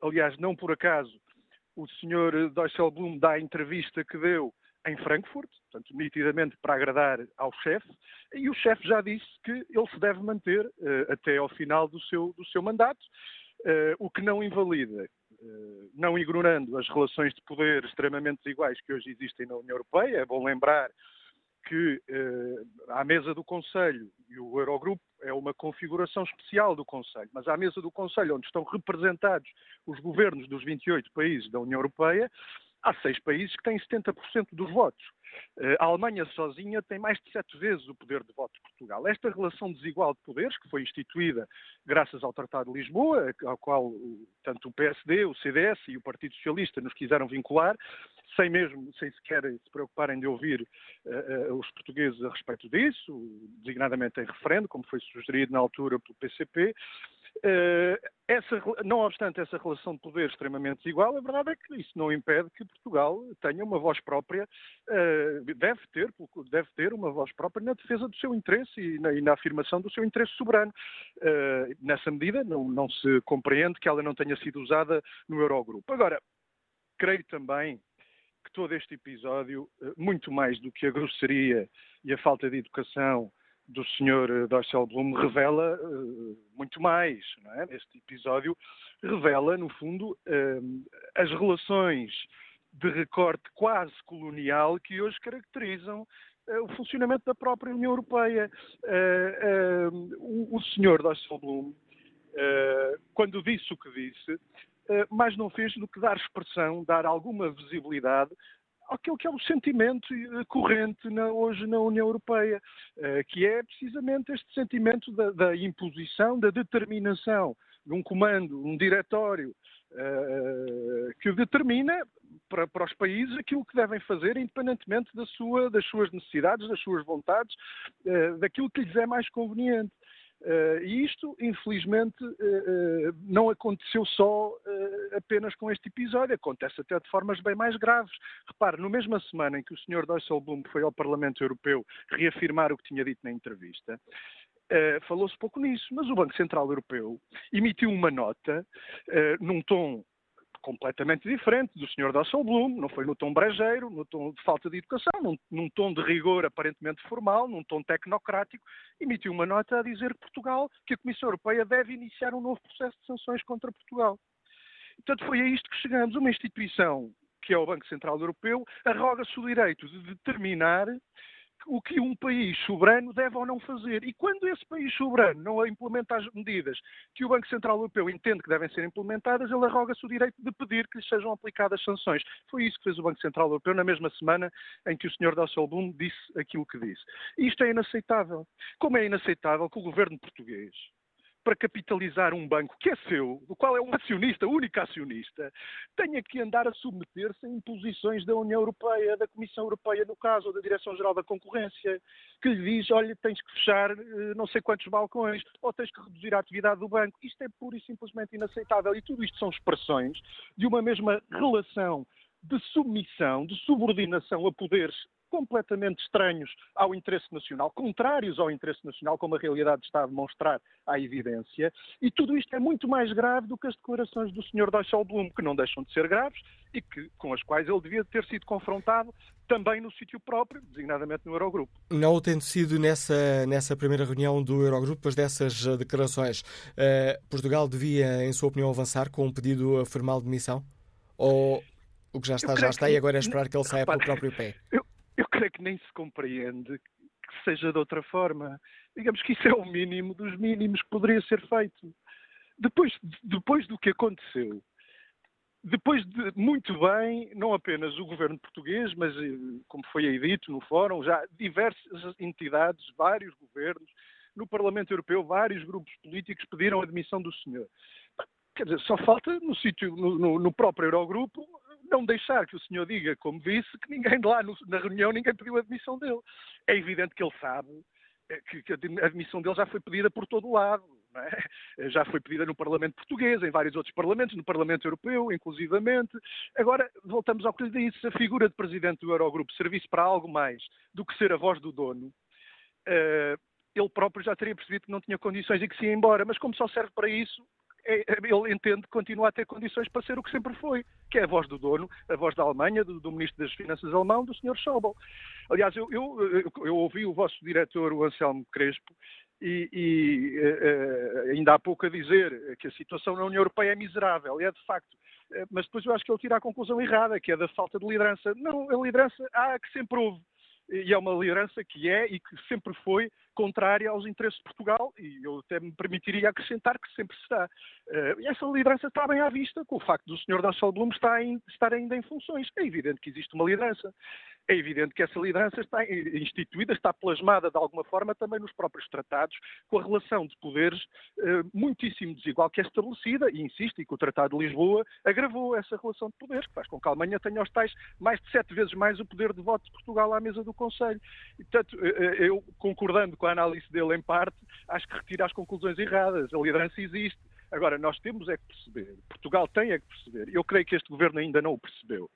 Aliás, não por acaso o Sr. Dijsselbloem dá a entrevista que deu em Frankfurt, portanto, nitidamente para agradar ao chefe, e o chefe já disse que ele se deve manter uh, até ao final do seu, do seu mandato, uh, o que não invalida, uh, não ignorando as relações de poder extremamente desiguais que hoje existem na União Europeia. É bom lembrar que à mesa do Conselho e o Eurogrupo é uma configuração especial do Conselho, mas à mesa do Conselho, onde estão representados os governos dos 28 países da União Europeia, há seis países que têm 70% dos votos. Eh, a Alemanha sozinha tem mais de sete vezes o poder de voto de Portugal. Esta relação desigual de poderes, que foi instituída graças ao Tratado de Lisboa, ao qual tanto o PSD, o CDS e o Partido Socialista nos quiseram vincular, sem mesmo, sem sequer se preocuparem de ouvir uh, os portugueses a respeito disso, designadamente em referendo, como foi sugerido na altura pelo PCP, essa, não obstante essa relação de poder extremamente desigual, a verdade é que isso não impede que Portugal tenha uma voz própria, deve, ter, deve ter uma voz própria na defesa do seu interesse e na, e na afirmação do seu interesse soberano. Uh, nessa medida, não, não se compreende que ela não tenha sido usada no Eurogrupo. Agora, creio também que todo este episódio, muito mais do que a grosseria e a falta de educação do Sr. Dijsselbloem revela uh, muito mais. É? Este episódio revela, no fundo, uh, as relações de recorte quase colonial que hoje caracterizam o funcionamento da própria União Europeia. o, senhor Dijsselbloem, quando disse o que disse, mais não fez do que dar expressão, dar alguma visibilidade aquilo que é o sentimento corrente hoje na União Europeia, que é precisamente este sentimento da, imposição, da determinação de um comando, um diretório que determina para, para, os países aquilo que devem fazer, independentemente da sua, das suas necessidades, das suas vontades, uh, daquilo que lhes é mais conveniente. Uh, e isto, infelizmente, uh, não aconteceu só apenas com este episódio, acontece até de formas bem mais graves. Repare, no mesma semana em que o Sr. Dijsselbloem foi ao Parlamento Europeu reafirmar o que tinha dito na entrevista, Uh, falou-se pouco nisso, mas o Banco Central Europeu emitiu uma nota uh, num tom completamente diferente do Sr. Dijsselbloem, não foi no tom brejeiro, no tom de falta de educação, num, num, tom de rigor aparentemente formal, num tom tecnocrático, emitiu uma nota a dizer que Portugal, que a Comissão Europeia deve iniciar um novo processo de sanções contra Portugal. Portanto, foi a isto que chegamos. Uma instituição, que é o Banco Central Europeu, arroga-se o direito de determinar o que um país soberano deve ou não fazer. E quando esse país soberano não implementa as medidas que o Banco Central Europeu entende que devem ser implementadas, ele arroga-se o direito de pedir que lhe sejam aplicadas sanções. Foi isso que fez o Banco Central Europeu na mesma semana em que o Sr. Dijsselbloem disse aquilo que disse. Isto é inaceitável. Como é inaceitável que o governo português para capitalizar um banco que é seu, do qual é um acionista, único acionista, tenha que andar a submeter-se a imposições da União Europeia, da Comissão Europeia, no caso, ou da Direção-Geral da Concorrência, que lhe diz, olha, tens que fechar eh, não sei quantos balcões, ou tens que reduzir a atividade do banco. Isto é pura e simplesmente inaceitável. E tudo isto são expressões de uma mesma relação de submissão, de subordinação a poderes completamente estranhos ao interesse nacional, contrários ao interesse nacional, como a realidade está a demonstrar à evidência, e tudo isto é muito mais grave do que as declarações do Sr. Dijsselbloem, que não deixam de ser graves e que, com as quais ele devia ter sido confrontado também no sítio próprio, designadamente no Eurogrupo. Não o tendo sido nessa, nessa primeira reunião do Eurogrupo, depois dessas eh, declarações, uh, Portugal devia, em sua opinião, avançar com um pedido formal de demissão? Ou o que já está, já está, que... e agora é esperar que ele saia pelo próprio pé? Eu, creio que nem se compreende que seja de outra forma. Digamos que isso é o mínimo dos mínimos que poderia ser feito. Depois, depois do que aconteceu, depois de muito bem, não apenas o governo português, mas, eh, como foi aí dito no fórum, já diversas entidades, vários governos, no Parlamento Europeu, vários grupos políticos pediram a admissão do senhor. Quer dizer, só falta no sítio, no, no, no próprio Eurogrupo, não deixar que o senhor diga, como disse, que ninguém lá no, na reunião ninguém pediu a admissão dele. É evidente que ele sabe eh, que, que a admissão dele já foi pedida por todo o lado. É? Já foi pedida no Parlamento Português, em vários outros parlamentos, no Parlamento Europeu, inclusivamente. Agora, voltamos ao que lhe disse: se a figura de presidente do Eurogrupo servisse para algo mais do que ser a voz do dono, uh, ele próprio já teria percebido que não tinha condições e que se ia embora. Mas como só serve para isso, ele entende que continua a ter condições para ser o que sempre foi, que é a voz do dono, a voz da Alemanha, do, do Ministro das Finanças alemão, do Sr. Schäuble. Aliás, eu, eu, eu, ouvi o vosso diretor, o Anselmo Crespo, e, e uh, ainda há pouco a dizer que a situação na União Europeia é miserável, e é de facto. Uh, mas depois eu acho que ele tira a conclusão errada, que é da falta de liderança. Não, a liderança há que sempre houve. E é uma liderança que é e que sempre foi contrária aos interesses de Portugal e eu até me permitiria acrescentar que sempre será. Uh, e essa liderança está bem à vista com o facto do Sr. Dijsselbloem estar, estar ainda em funções. É evidente que existe uma liderança é evidente que essa liderança está instituída, está plasmada de alguma forma também nos próprios tratados, com a relação de poderes eh, muitíssimo desigual que é estabelecida, e insisto, e que o Tratado de Lisboa agravou essa relação de poderes, que faz com que a Alemanha tenha aos tais mais de sete vezes mais o poder de voto de Portugal à mesa do Conselho. E, portanto, eh, eh, eu, concordando com a análise dele em parte, acho que retira as conclusões erradas. A liderança existe. Agora, nós temos é que perceber, Portugal tem é que perceber, eu creio que este governo ainda não o percebeu,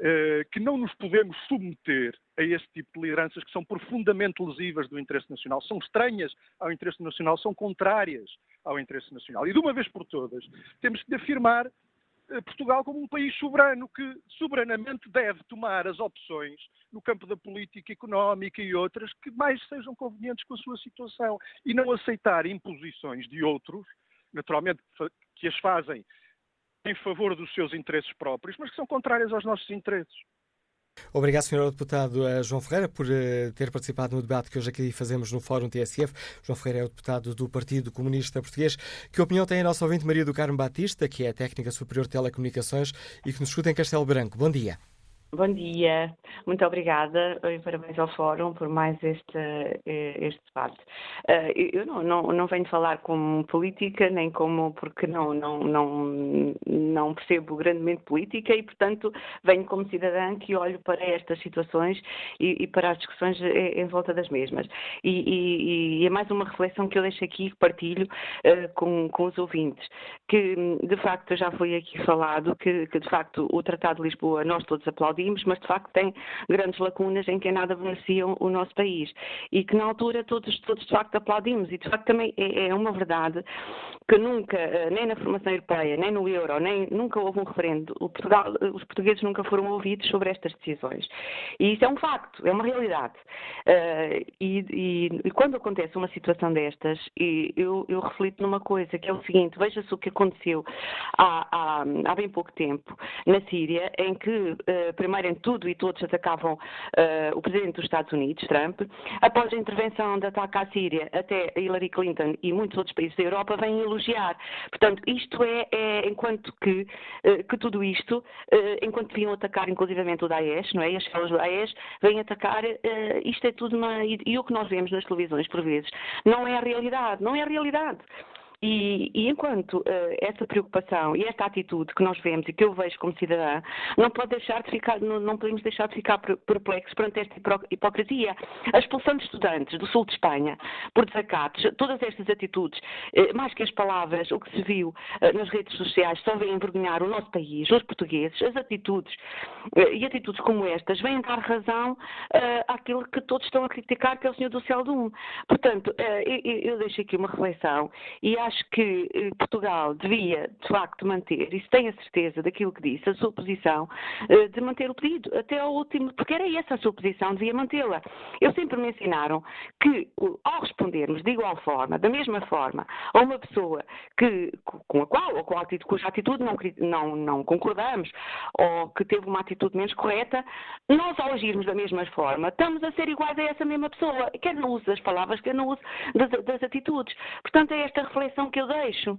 eh, que não nos podemos submeter a este tipo de lideranças que são profundamente lesivas do interesse nacional, são estranhas ao interesse nacional, são contrárias ao interesse nacional. E de uma vez por todas, temos que afirmar Portugal como um país soberano que soberanamente deve tomar as opções no campo da política económica e outras que mais sejam convenientes com a sua situação e não aceitar imposições de outros, naturalmente que as fazem em favor dos seus interesses próprios, mas que são contrárias aos nossos interesses. Obrigado, Sr. Deputado João Ferreira, por eh, ter participado no debate que hoje aqui fazemos no Fórum TSF. João Ferreira é o deputado do Partido Comunista Português. Que opinião tem a nossa ouvinte Maria do Carmo Batista, que é técnica superior de telecomunicações e que nos escuta em Castelo Branco? Bom dia. Bom dia, muito obrigada e parabéns ao Fórum por mais este, eh, este debate. Eh, eu não, não, não venho falar como política, nem como, porque não, não, não, não percebo grandemente política e, portanto, venho como cidadã que olho para estas situações e, e para as discussões em, volta das mesmas. E, e, e, é mais uma reflexão que eu deixo aqui, que partilho com, com os ouvintes, que de facto já foi aqui falado, que, que de facto o Tratado de Lisboa nós todos aplaudimos aplaudimos, mas de facto tem grandes lacunas em que nada beneficiam o nosso país. E que na altura todos, todos de facto aplaudimos. E de facto também é, é uma verdade que nunca, eh, nem na formação europeia, nem no euro, nem, nunca houve um referendo. Portugal, os portugueses nunca foram ouvidos sobre estas decisões. E isso é um facto, é uma realidade. Uh, e, e, e, quando acontece uma situação destas, eu, eu, reflito numa coisa, que é o seguinte, veja-se o que aconteceu há, há, há, bem pouco tempo na Síria, em que, uh, primeiro em tudo e todos atacavam uh, o presidente dos Estados Unidos, Trump, após a intervenção de ataque à Síria, até Hillary Clinton e muitos outros países da Europa vêm elogiar. Portanto, isto é, é enquanto que, uh, que tudo isto, uh, enquanto vinham atacar inclusivamente o Daesh, não é? E as células do Daesh vêm atacar, isto é tudo uma. E, e o que nós vemos nas televisões, por vezes, não é a realidade. Não é a realidade. E, e enquanto uh, essa preocupação e esta atitude que nós vemos e que eu vejo como cidadã, não pode deixar de ficar, não, não podemos deixar de ficar perplexos perante esta hipocrisia. A expulsão de estudantes do sul de Espanha por desacatos, todas estas atitudes, uh, mais que as palavras, o que se viu uh, nas redes sociais, só vêm envergonhar o nosso país, os portugueses, as atitudes e atitudes como estas vêm dar razão àquilo que todos estão a criticar, que é o Senhor do Céu do Um. Portanto, eu, eu deixo aqui uma reflexão e acho acho que eh, Portugal devia, de facto, manter, se tem a certeza daquilo que disse, a sua posição eh, de manter o pedido até ao último, porque era essa a sua posição, devia mantê-la. Eu sempre me ensinaram que, ao respondermos de igual forma, da mesma forma, a uma pessoa que, com a qual, ou com a atitude, cuja atitude não, não, não concordamos, ou que teve uma atitude menos correta, nós, ao agirmos da mesma forma, estamos a ser iguais a essa mesma pessoa, quer no uso das palavras, quer no uso das, das atitudes. Portanto, é esta reflexão reflexão que eu deixo.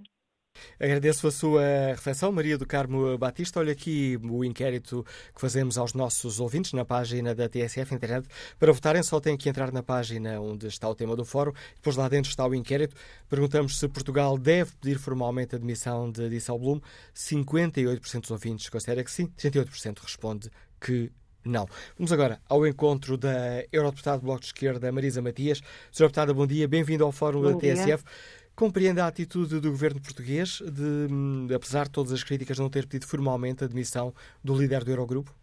Agradeço a sua reflexão, Maria do Carmo Batista. Olha aqui o inquérito que fazemos aos nossos ouvintes na página da TSF Internet. Para votarem, só têm que entrar na página onde está o tema do fórum. Depois lá dentro está o inquérito. Perguntamos se Portugal deve pedir formalmente a admissão de Disselblum. 58% dos ouvintes considera que sim, 68% responde que não. Vamos agora ao encontro da Eurodeputada do Bloco de Esquerda, Marisa Matias. Senhora Deputada, bom dia, bem-vindo ao Fórum bom da TSF. Dia. Compreende a atitude do governo português de, hum, apesar de todas as críticas, não ter pedido formalmente a admissão do líder do Eurogrupo?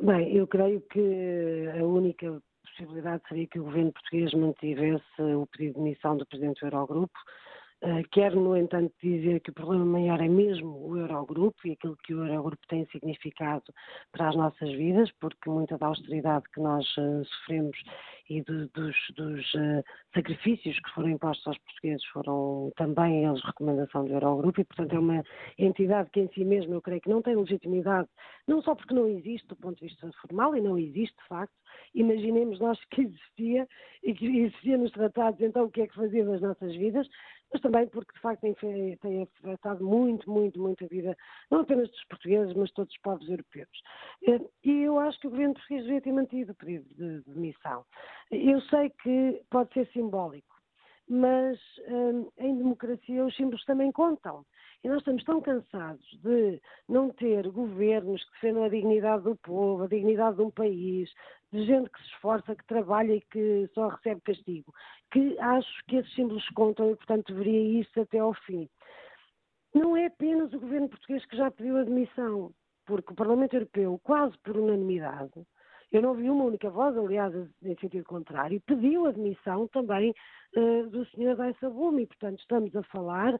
Bem, eu creio que a única possibilidade seria que o governo português mantivesse o pedido de demissão do presidente do Eurogrupo. Uh, quero, no entanto, dizer que o problema maior é mesmo o Eurogrupo e aquilo que o Eurogrupo tem significado para as nossas vidas, porque muita da austeridade que nós uh, sofremos e de, dos, dos uh, sacrifícios que foram impostos aos portugueses foram também eles recomendação do Eurogrupo e, portanto, é uma entidade que em si mesma eu creio que não tem legitimidade, não só porque não existe do ponto de vista formal, e não existe de facto, imaginemos nós que existia e que existia nos tratados, então o que é que fazia das nossas vidas, mas também porque de facto tem, tem afetado muito, muito, muito a vida, não apenas dos portugueses, mas de todos os povos europeus. Eh, e eu acho que o governo português devia ter mantido o pedido de demissão. Eu sei que pode ser simbólico, mas hum, em democracia os símbolos também contam. E nós estamos tão cansados de não ter governos que defendam a dignidade do povo, a dignidade de um país, de gente que se esforça, que trabalha e que só recebe castigo, que acho que esses símbolos contam e, portanto, deveria isso até ao fim. Não é apenas o governo português que já pediu admissão, porque o Parlamento Europeu, quase por unanimidade, eu não vi uma única voz, aliás, em sentido contrário, pediu admissão também uh, do Sr. Dijsselbloem e, portanto, estamos a falar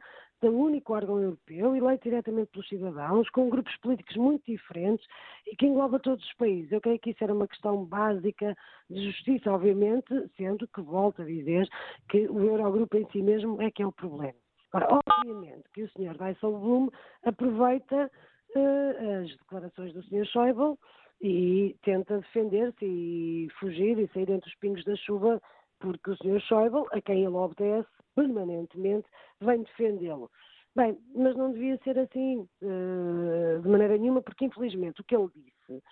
um único órgão europeu, eleito diretamente pelos cidadãos, com grupos políticos muito diferentes e que engloba todos os países. Eu creio que isso era uma questão básica de justiça, obviamente, sendo que, volto a dizer, que o Eurogrupo em si mesmo é que é o problema. Agora, obviamente que o Sr. Dijsselbloem aproveita uh, as declarações do Sr. Schäuble e tenta defender-se e fugir e sair entre os pingos da chuva, porque o Sr. Schäuble, a quem ele obedece permanentemente, vem defendê-lo. Bem, mas não devia ser assim uh, de maneira nenhuma, porque infelizmente o que ele disse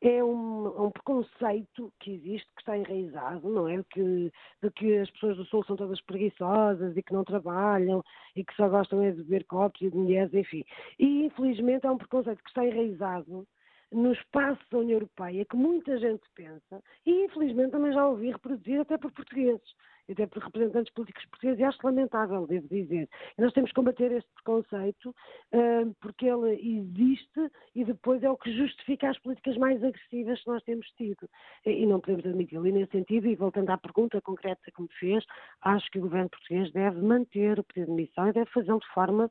é um, um, preconceito que existe, que está enraizado, não é? Que, de que as pessoas do Sul são todas preguiçosas e que não trabalham e que só gostam é de beber copos e de mulheres, enfim. E infelizmente é um preconceito que está enraizado no espaço da União Europeia que muita gente pensa e infelizmente também já ouvi reproduzir até por portugueses até por representantes políticos portugueses, e acho lamentável, devo dizer. E nós temos que combater este preconceito, uh, porque ele existe e depois é o que justifica as políticas mais agressivas que nós temos tido. E não podemos admiti-lo. E nesse sentido, e voltando à pergunta concreta que me fez, acho que o governo português deve manter o pedido de demissão e deve fazê-lo de forma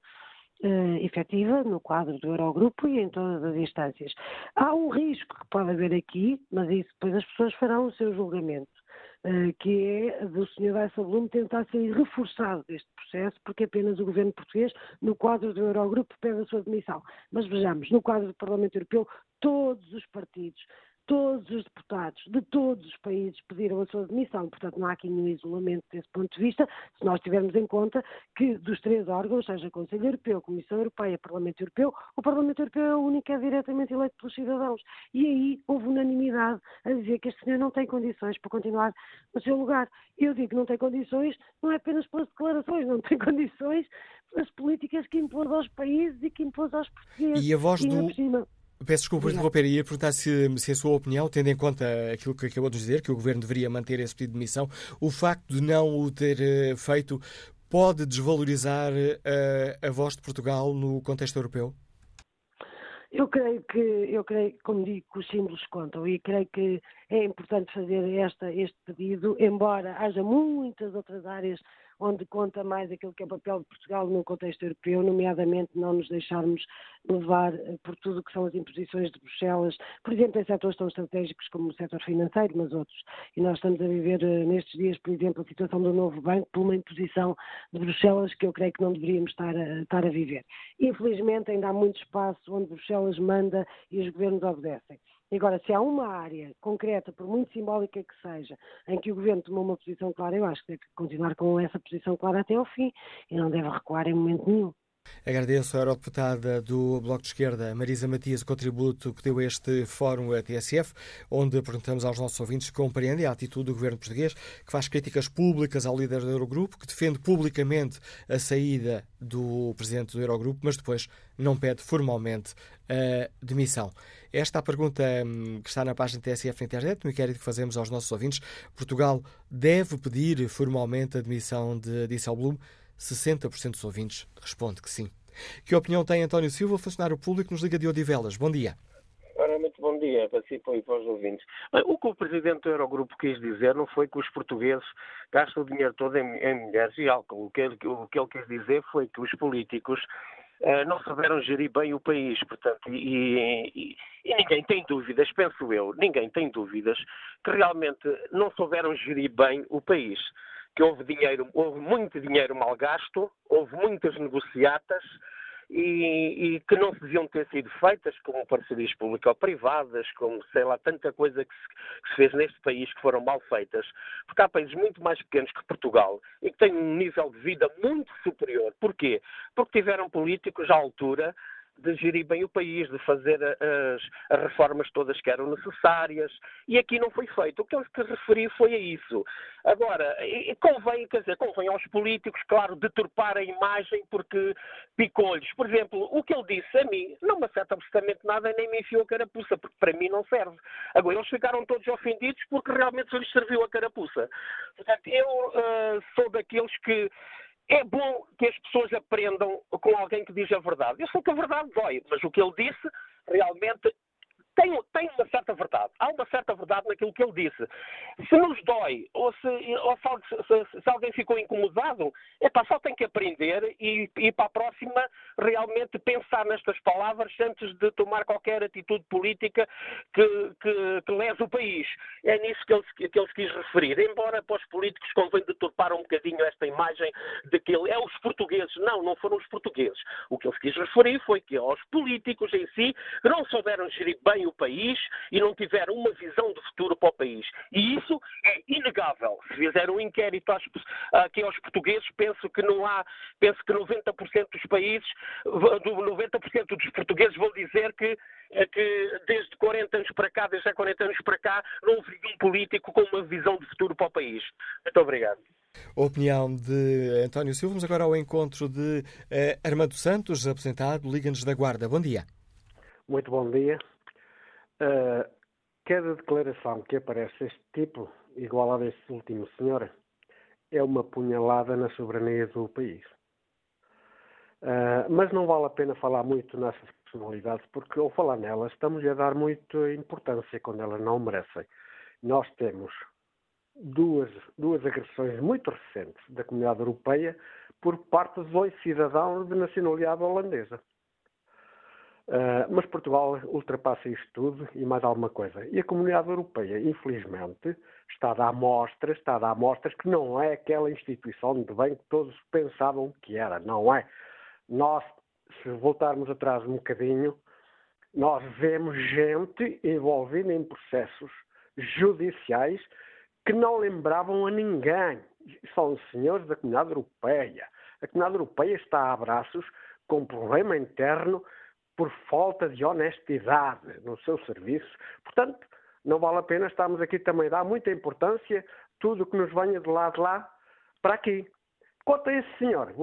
uh, efetiva no quadro do Eurogrupo e em todas as instâncias. Há um risco que pode haver aqui, mas isso depois as pessoas farão o seu julgamento. Eh, que é do Sr. Dijsselbloem tentar sair reforçado deste processo, porque apenas o governo português, no quadro do Eurogrupo, pede a sua demissão. Mas vejamos, no quadro do Parlamento Europeu, todos os partidos todos os deputados de todos os países pediram a sua demissão, portanto não há aqui nenhum isolamento desse ponto de vista, se nós tivermos em conta que dos três órgãos, seja Conselho Europeu, Comissão Europeia, Parlamento Europeu, o Parlamento Europeu é o único que é diretamente eleito pelos cidadãos. E aí houve unanimidade a dizer que este senhor não tem condições para continuar no seu lugar. Eu digo que não tem condições, não é apenas pelas declarações, não tem (laughs) condições pelas políticas que impôs aos países e que impôs aos portugueses. E a voz e, do... Peço desculpa por interromper e ia perguntar se, se a sua opinião, tendo em conta aquilo que acabou de dizer, que o Governo deveria manter esse pedido de demissão, o facto de não o ter eh, feito pode desvalorizar a, eh, a voz de Portugal no contexto europeu? Eu creio que, eu creio, como digo, que os símbolos contam e creio que é importante fazer esta, este pedido, embora haja muitas outras áreas onde conta mais aquilo que é o papel de Portugal no contexto europeu, nomeadamente não nos deixarmos levar eh, por tudo o que são as imposições de Bruxelas, por exemplo, em setores tão estratégicos como o setor financeiro, mas outros. E nós estamos a viver eh, nestes dias, por exemplo, a situação do novo banco por uma imposição de Bruxelas que eu creio que não deveríamos estar a, estar a viver. Infelizmente, ainda há muito espaço onde Bruxelas manda e os governos obedecem. Agora, se há uma área concreta, por muito simbólica que seja, em que o Governo tomou uma posição clara, eu acho que deve continuar com essa posição clara até ao fim e não deve recuar em momento nenhum. Agradeço à Eurodeputada do Bloco de Esquerda, Marisa Matias, o contributo que deu a este fórum a TSF, onde perguntamos aos nossos ouvintes se compreendem a atitude do governo português, que faz críticas públicas ao líder do Eurogrupo, que defende publicamente a saída do presidente do Eurogrupo, mas depois não pede formalmente a demissão. Esta é a pergunta hum, que está na página TSF na internet, no inquérito que fazemos aos nossos ouvintes. Portugal deve pedir formalmente a demissão de Disselblum? 60% dos ouvintes responde que sim. Que opinião tem António Silva, funcionário público, nos Liga de Odivelas? Bom dia. Ora, muito bom dia para si e para os ouvintes. O que o Presidente do Eurogrupo quis dizer não foi que os portugueses gastam o dinheiro todo em, em mulheres e álcool. O que, ele, o que ele quis dizer foi que os políticos uh, não souberam gerir bem o país, portanto, e, e, e, ninguém tem dúvidas, penso eu, ninguém tem dúvidas que realmente não souberam gerir bem o país que houve dinheiro, houve muito dinheiro mal gasto, houve muitas negociatas e, e, que não deviam ter sido feitas, como parcerias público-privadas, como sei lá, tanta coisa que se, que se, fez neste país que foram mal feitas, porque há países muito mais pequenos que Portugal e que têm um nível de vida muito superior. Porquê? Porque tiveram políticos à altura de gerir bem o país, de fazer as, as, reformas todas que eram necessárias, e aqui não foi feito. O que eu que referi foi a isso. Agora, convém, quer dizer, convém aos políticos, claro, deturpar a imagem porque picou-lhes. Por exemplo, o que ele disse a mim não me afeta absolutamente nada nem me enfiou a carapuça, porque para mim não serve. Agora, eles ficaram todos ofendidos porque realmente lhes serviu a carapuça. Portanto, eu uh, sou daqueles que é bom que as pessoas aprendam com alguém que diz a verdade. Eu sei que a verdade dói, mas o que ele disse realmente tem, tem uma certa verdade. Há uma certa verdade naquilo que ele disse. Se nos dói, ou se, ou se, se, alguém ficou incomodado, é pá, só tem que aprender e, e para a próxima realmente pensar nestas palavras antes de tomar qualquer atitude política que, que, que lese o país. É nisso que ele, que ele quis referir. Embora para os políticos convém deturpar um bocadinho esta imagem de que ele é os portugueses. Não, não foram os portugueses. O que ele quis referir foi que aos políticos em si não souberam gerir bem o país e não tiveram uma visão de futuro para o país. E isso é inegável. Se fizer um inquérito aqui aos portugueses, penso que não há, penso que 90% dos países, 90% dos portugueses vão dizer que que desde 40 anos para cá, desde há 40 anos para cá, não houve um político com uma visão de futuro para o país. Muito obrigado. A opinião de António Silva. Vamos agora ao encontro de uh, Armando Santos, apresentado Liga-nos da Guarda. Bom dia. Muito bom dia. Uh, cada declaração que aparece deste tipo, igual a deste último senhor, é uma punhalada na soberania do país. Uh, mas não vale a pena falar muito nessas personalidades, porque ao falar nelas estamos a dar muita importância quando elas não merecem. Nós temos duas, duas agressões muito recentes da comunidade europeia por parte de dois cidadãos de nacionalidade holandesa. Uh, mas Portugal ultrapassa isto tudo e mais alguma coisa. E a comunidade europeia, infelizmente, está a dar mostras, está a dar mostras que não é aquela instituição de bem que todos pensavam que era, não é. Nós, se voltarmos atrás um bocadinho, nós vemos gente envolvida em processos judiciais que não lembravam a ninguém. São senhores da comunidade europeia. A comunidade europeia está a abraços com problema interno por falta de honestidade no seu serviço. Portanto, não vale a pena estarmos aqui também a dar muita importância tudo que nos venha de lá de lá para aqui. Quanto a esse senhor,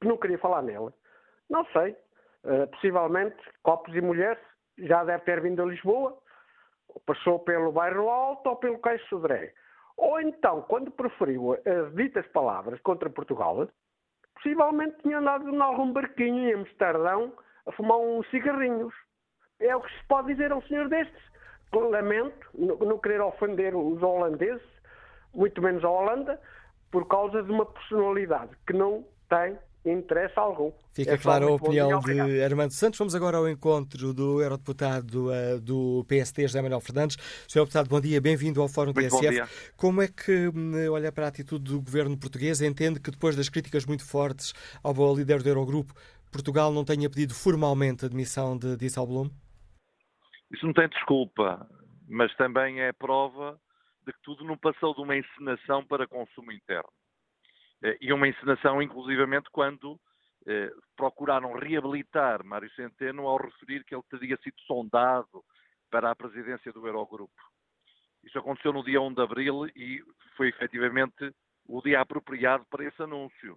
que não queria falar nele, não sei. Uh, possivelmente, copos e mulheres, já deve ter vindo a Lisboa, passou pelo bairro Alto ou pelo Caixo Sodré. Ou então, quando preferiu as ditas palavras contra Portugal, possivelmente tinha andado em algum barquinho em Amsterdão a fumar uns cigarrinhos. É o que se pode dizer a um senhor destes. Lamento não querer ofender os holandeses, muito menos a Holanda, por causa de uma personalidade que não tem interesse algum. Fica é clara a opinião de Armando Santos. Vamos agora ao encontro do eurodeputado uh, do PST, José Manuel Fernandes. Senhor deputado, bom dia, bem-vindo ao Fórum muito TSF. Como é que hum, olha para a atitude do governo português? Entende que depois das críticas muito fortes ao líder do Eurogrupo, Portugal não tenha pedido formalmente a demissão de Disselblum? Isso não tem desculpa, mas também é prova de que tudo não passou de uma encenação para consumo interno. Eh, e uma encenação, inclusivamente, quando eh, procuraram reabilitar Mário Centeno ao referir que ele teria sido sondado para a presidência do Eurogrupo. Isso aconteceu no dia 1 de abril e foi efetivamente o dia apropriado para esse anúncio.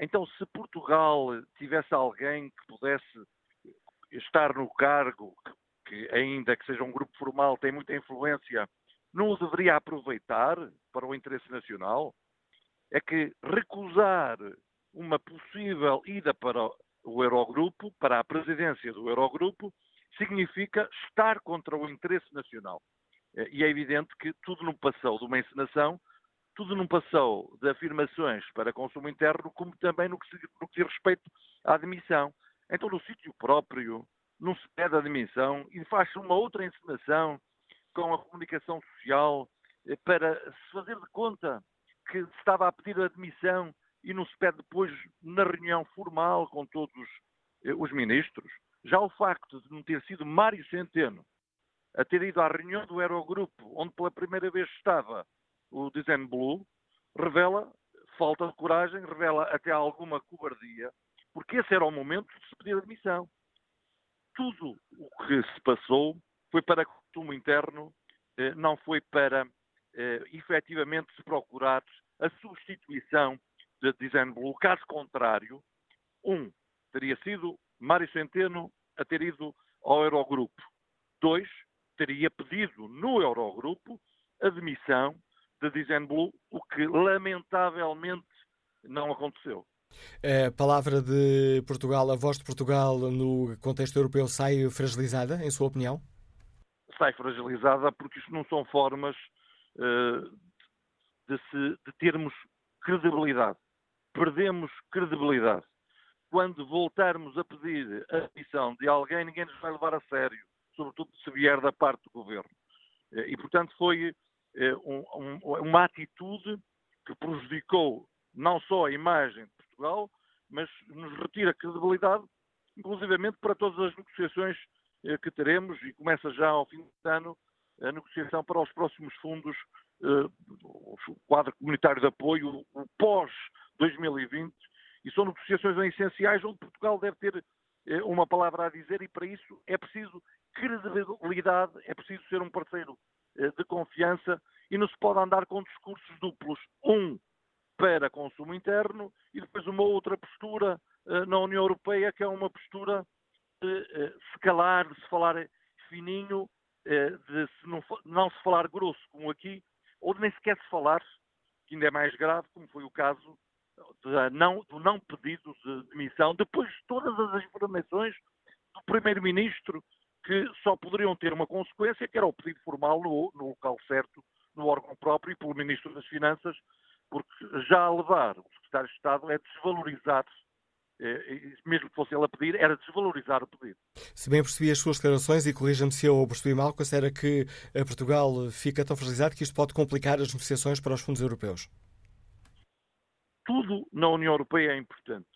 Então, se Portugal tivesse alguém que pudesse estar no cargo, que ainda que seja um grupo formal, tem muita influência, não o deveria aproveitar para o interesse nacional? é que recusar uma possível ida para o Eurogrupo, para a presidência do Eurogrupo, significa estar contra o interesse nacional. Eh, e é evidente que tudo não passou de uma encenação, tudo não passou de afirmações para consumo interno, como também no que, se, no que diz respeito à admissão. Então, no sítio próprio, não se pede admissão e faz-se uma outra encenação com a comunicação social eh, para se fazer de conta que se estava a pedir admissão e não se pede depois na reunião formal com todos eh, os ministros. Já o facto de não ter sido Mário Centeno a ter ido à reunião do Eurogrupo, onde pela primeira vez estava o Design Blue, revela falta de coragem, revela até alguma cobardia, porque esse era o momento de se pedir admissão. Tudo o que se passou foi para consumo interno, eh, não foi para eh, efetivamente se procurar a substituição de Design Blue. Caso contrário, um, teria sido Mário Centeno a ter ido ao Eurogrupo. Dois, teria pedido no Eurogrupo a demissão de Design Blue, o que lamentavelmente não aconteceu. A palavra de Portugal, a voz de Portugal no contexto europeu sai fragilizada, em sua opinião? Sai fragilizada porque isto não são formas eh, de, se, de termos credibilidade. Perdemos credibilidade. Quando voltarmos a pedir a admissão de alguém, ninguém nos vai levar a sério, sobretudo se vier da parte do governo. Eh, e, portanto, foi um, um, uma atitude que prejudicou não só a imagem de Portugal, mas nos retira credibilidade, inclusivamente para todas as negociações que teremos e começa já ao fim do ano a negociação para os próximos fundos, o quadro comunitário de apoio, o pós-2020, e são negociações essenciais onde Portugal deve ter uma palavra a dizer e para isso é preciso credibilidade, é preciso ser um parceiro de confiança e não se pode andar com discursos duplos. Um para consumo interno e depois uma outra postura na União Europeia que é uma postura de se calar, de se falar fininho, de se não, não, se falar grosso, como aqui, ou de nem sequer se falar, que ainda é mais grave, como foi o caso não, do não pedido de demissão, depois de todas as informações do Primeiro-Ministro, que só poderiam ter uma consequência, que era o pedido formal no, no local certo, no órgão próprio e pelo Ministro das Finanças, porque já a levar o Secretário de Estado é desvalorizar mesmo que fosse ele a pedir, era desvalorizar o pedido. Se bem percebi as suas declarações, e corrija-me se eu percebi mal, considera que Portugal fica tão fragilizado que isto pode complicar as negociações para os fundos europeus? Tudo na União Europeia é importante.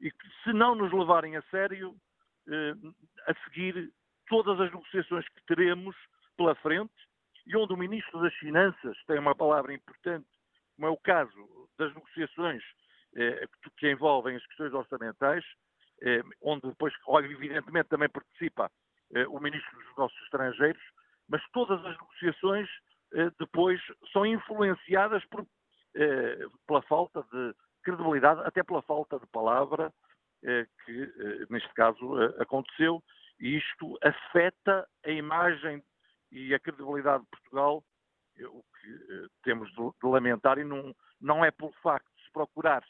E se não nos levarem a sério, a seguir todas as negociações que teremos pela frente, e onde o Ministro das Finanças tem uma palavra importante, como é o caso das negociações que envolvem as questões orçamentais, onde depois, evidentemente, também participa o Ministro dos Negócios Estrangeiros, mas todas as negociações depois são influenciadas por, pela falta de credibilidade, até pela falta de palavra que, neste caso, aconteceu, e isto afeta a imagem e a credibilidade de Portugal, o que temos de lamentar, e não, não é pelo facto de se procurar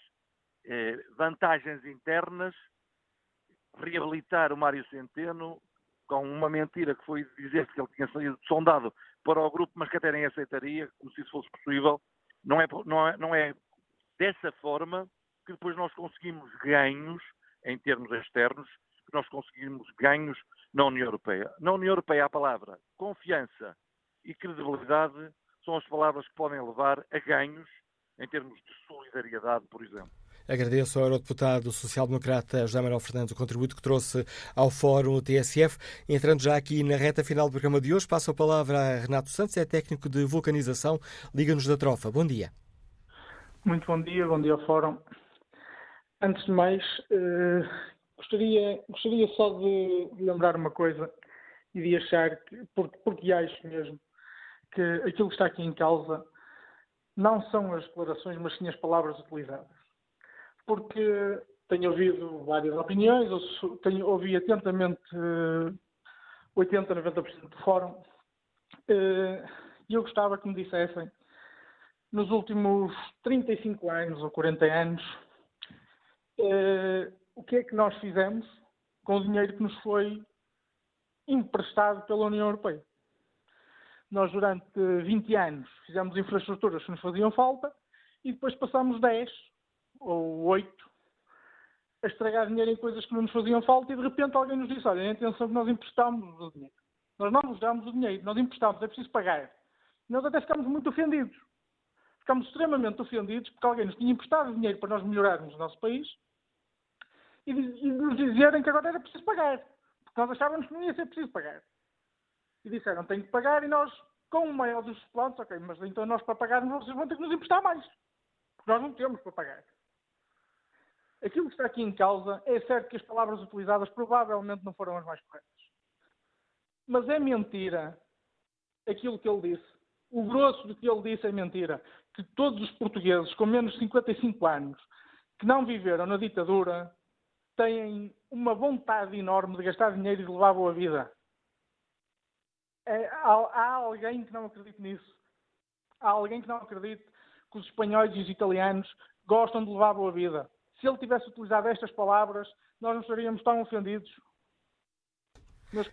vantagens internas, reabilitar o Mário Centeno com uma mentira que foi dizer que ele tinha sido sondado para o grupo, mas que até nem aceitaria, como se isso fosse possível. Não é, não é, não é dessa forma que depois nós conseguimos ganhos em termos externos, que nós conseguimos ganhos na União Europeia. Na União Europeia a palavra confiança e credibilidade são as palavras que podem levar a ganhos em termos de solidariedade, por exemplo. Agradeço ao Eurodeputado Social-Democrata José Manuel Fernandes o contributo que trouxe ao Fórum TSF. Entrando já aqui na reta final do programa de hoje, passo a palavra a Renato Santos, é técnico de vulcanização, Liga-nos da Trofa. Bom dia. Muito bom dia, bom dia ao Fórum. Antes de mais, eh, gostaria, gostaria só de, lembrar uma coisa e de achar, que, porque, porque acho mesmo, que aquilo que está aqui em causa não são as declarações, mas sim as palavras utilizadas. Porque tenho ouvido várias opiniões, tenho, ouvi atentamente 80, 90% do fórum, e eu gostava que me dissessem, nos últimos 35 anos ou 40 anos, o que é que nós fizemos com o dinheiro que nos foi emprestado pela União Europeia. Nós, durante 20 anos, fizemos infraestruturas que nos faziam falta e depois passámos 10 ou oito a estragar dinheiro em coisas que não nos faziam falta e de repente alguém nos disse, olha, atenção que nós emprestámos o dinheiro. Nós não vos damos o dinheiro, nós emprestámos, é preciso pagar. Nós até ficámos muito ofendidos. Ficámos extremamente ofendidos porque alguém nos tinha emprestado dinheiro para nós melhorarmos o nosso país e, e nos dizerem que agora era preciso pagar. Porque nós achávamos que não ia ser preciso pagar. E disseram, tem que pagar e nós, com o maior dos planos, ok, mas então nós para pagarmos vocês vão ter que nos emprestar mais. Porque nós não temos para pagar. Aquilo que está aqui em causa é certo que as palavras utilizadas provavelmente não foram as mais corretas. Mas é mentira aquilo que ele disse. O grosso do que ele disse é mentira. Que todos os portugueses com menos de 55 anos que não viveram na ditadura têm uma vontade enorme de gastar dinheiro e de levar boa vida. É, há, alguém que não acredite nisso. Há alguém que não acredite que os espanhóis e os italianos gostam de levar boa vida se ele tivesse utilizado estas palavras, nós não estaríamos tão ofendidos. Mas...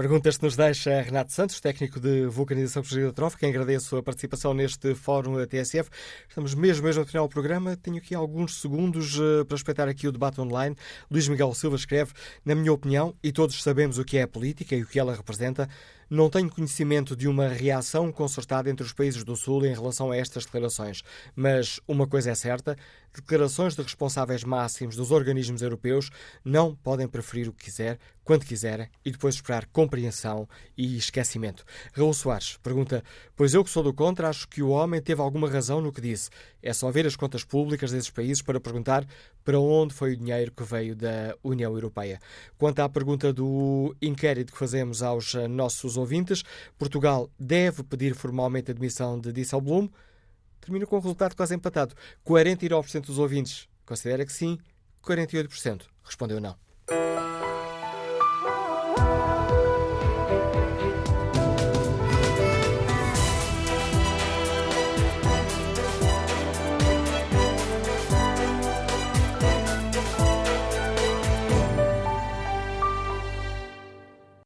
Perguntas que nos deixa Renato Santos, técnico de vulcanização da trófica. Agradeço a participação neste fórum da TSF. Estamos mesmo, mesmo no final do programa. Tenho aqui alguns segundos uh, para respeitar aqui o debate online. Luís Miguel Silva escreve, na minha opinião, e todos sabemos o que é a política e o que ela representa, Não tenho conhecimento de uma reação concertada entre os países do Sul em relação a estas declarações, mas uma coisa é certa: declarações de responsáveis máximos dos organismos europeus não podem preferir o que quiser, quando quiserem e depois esperar compreensão e esquecimento. Raul Soares pergunta: Pois eu que sou do contra, acho que o homem teve alguma razão no que disse. É só ver as contas públicas desses países para perguntar para onde foi o dinheiro que veio da União Europeia. Quanto à pergunta do inquérito que fazemos aos nossos ouvintes, Portugal deve pedir formalmente a admissão de Disselblum? Termina com um resultado quase empatado. 49% dos ouvintes considera que sim, 48% respondeu não.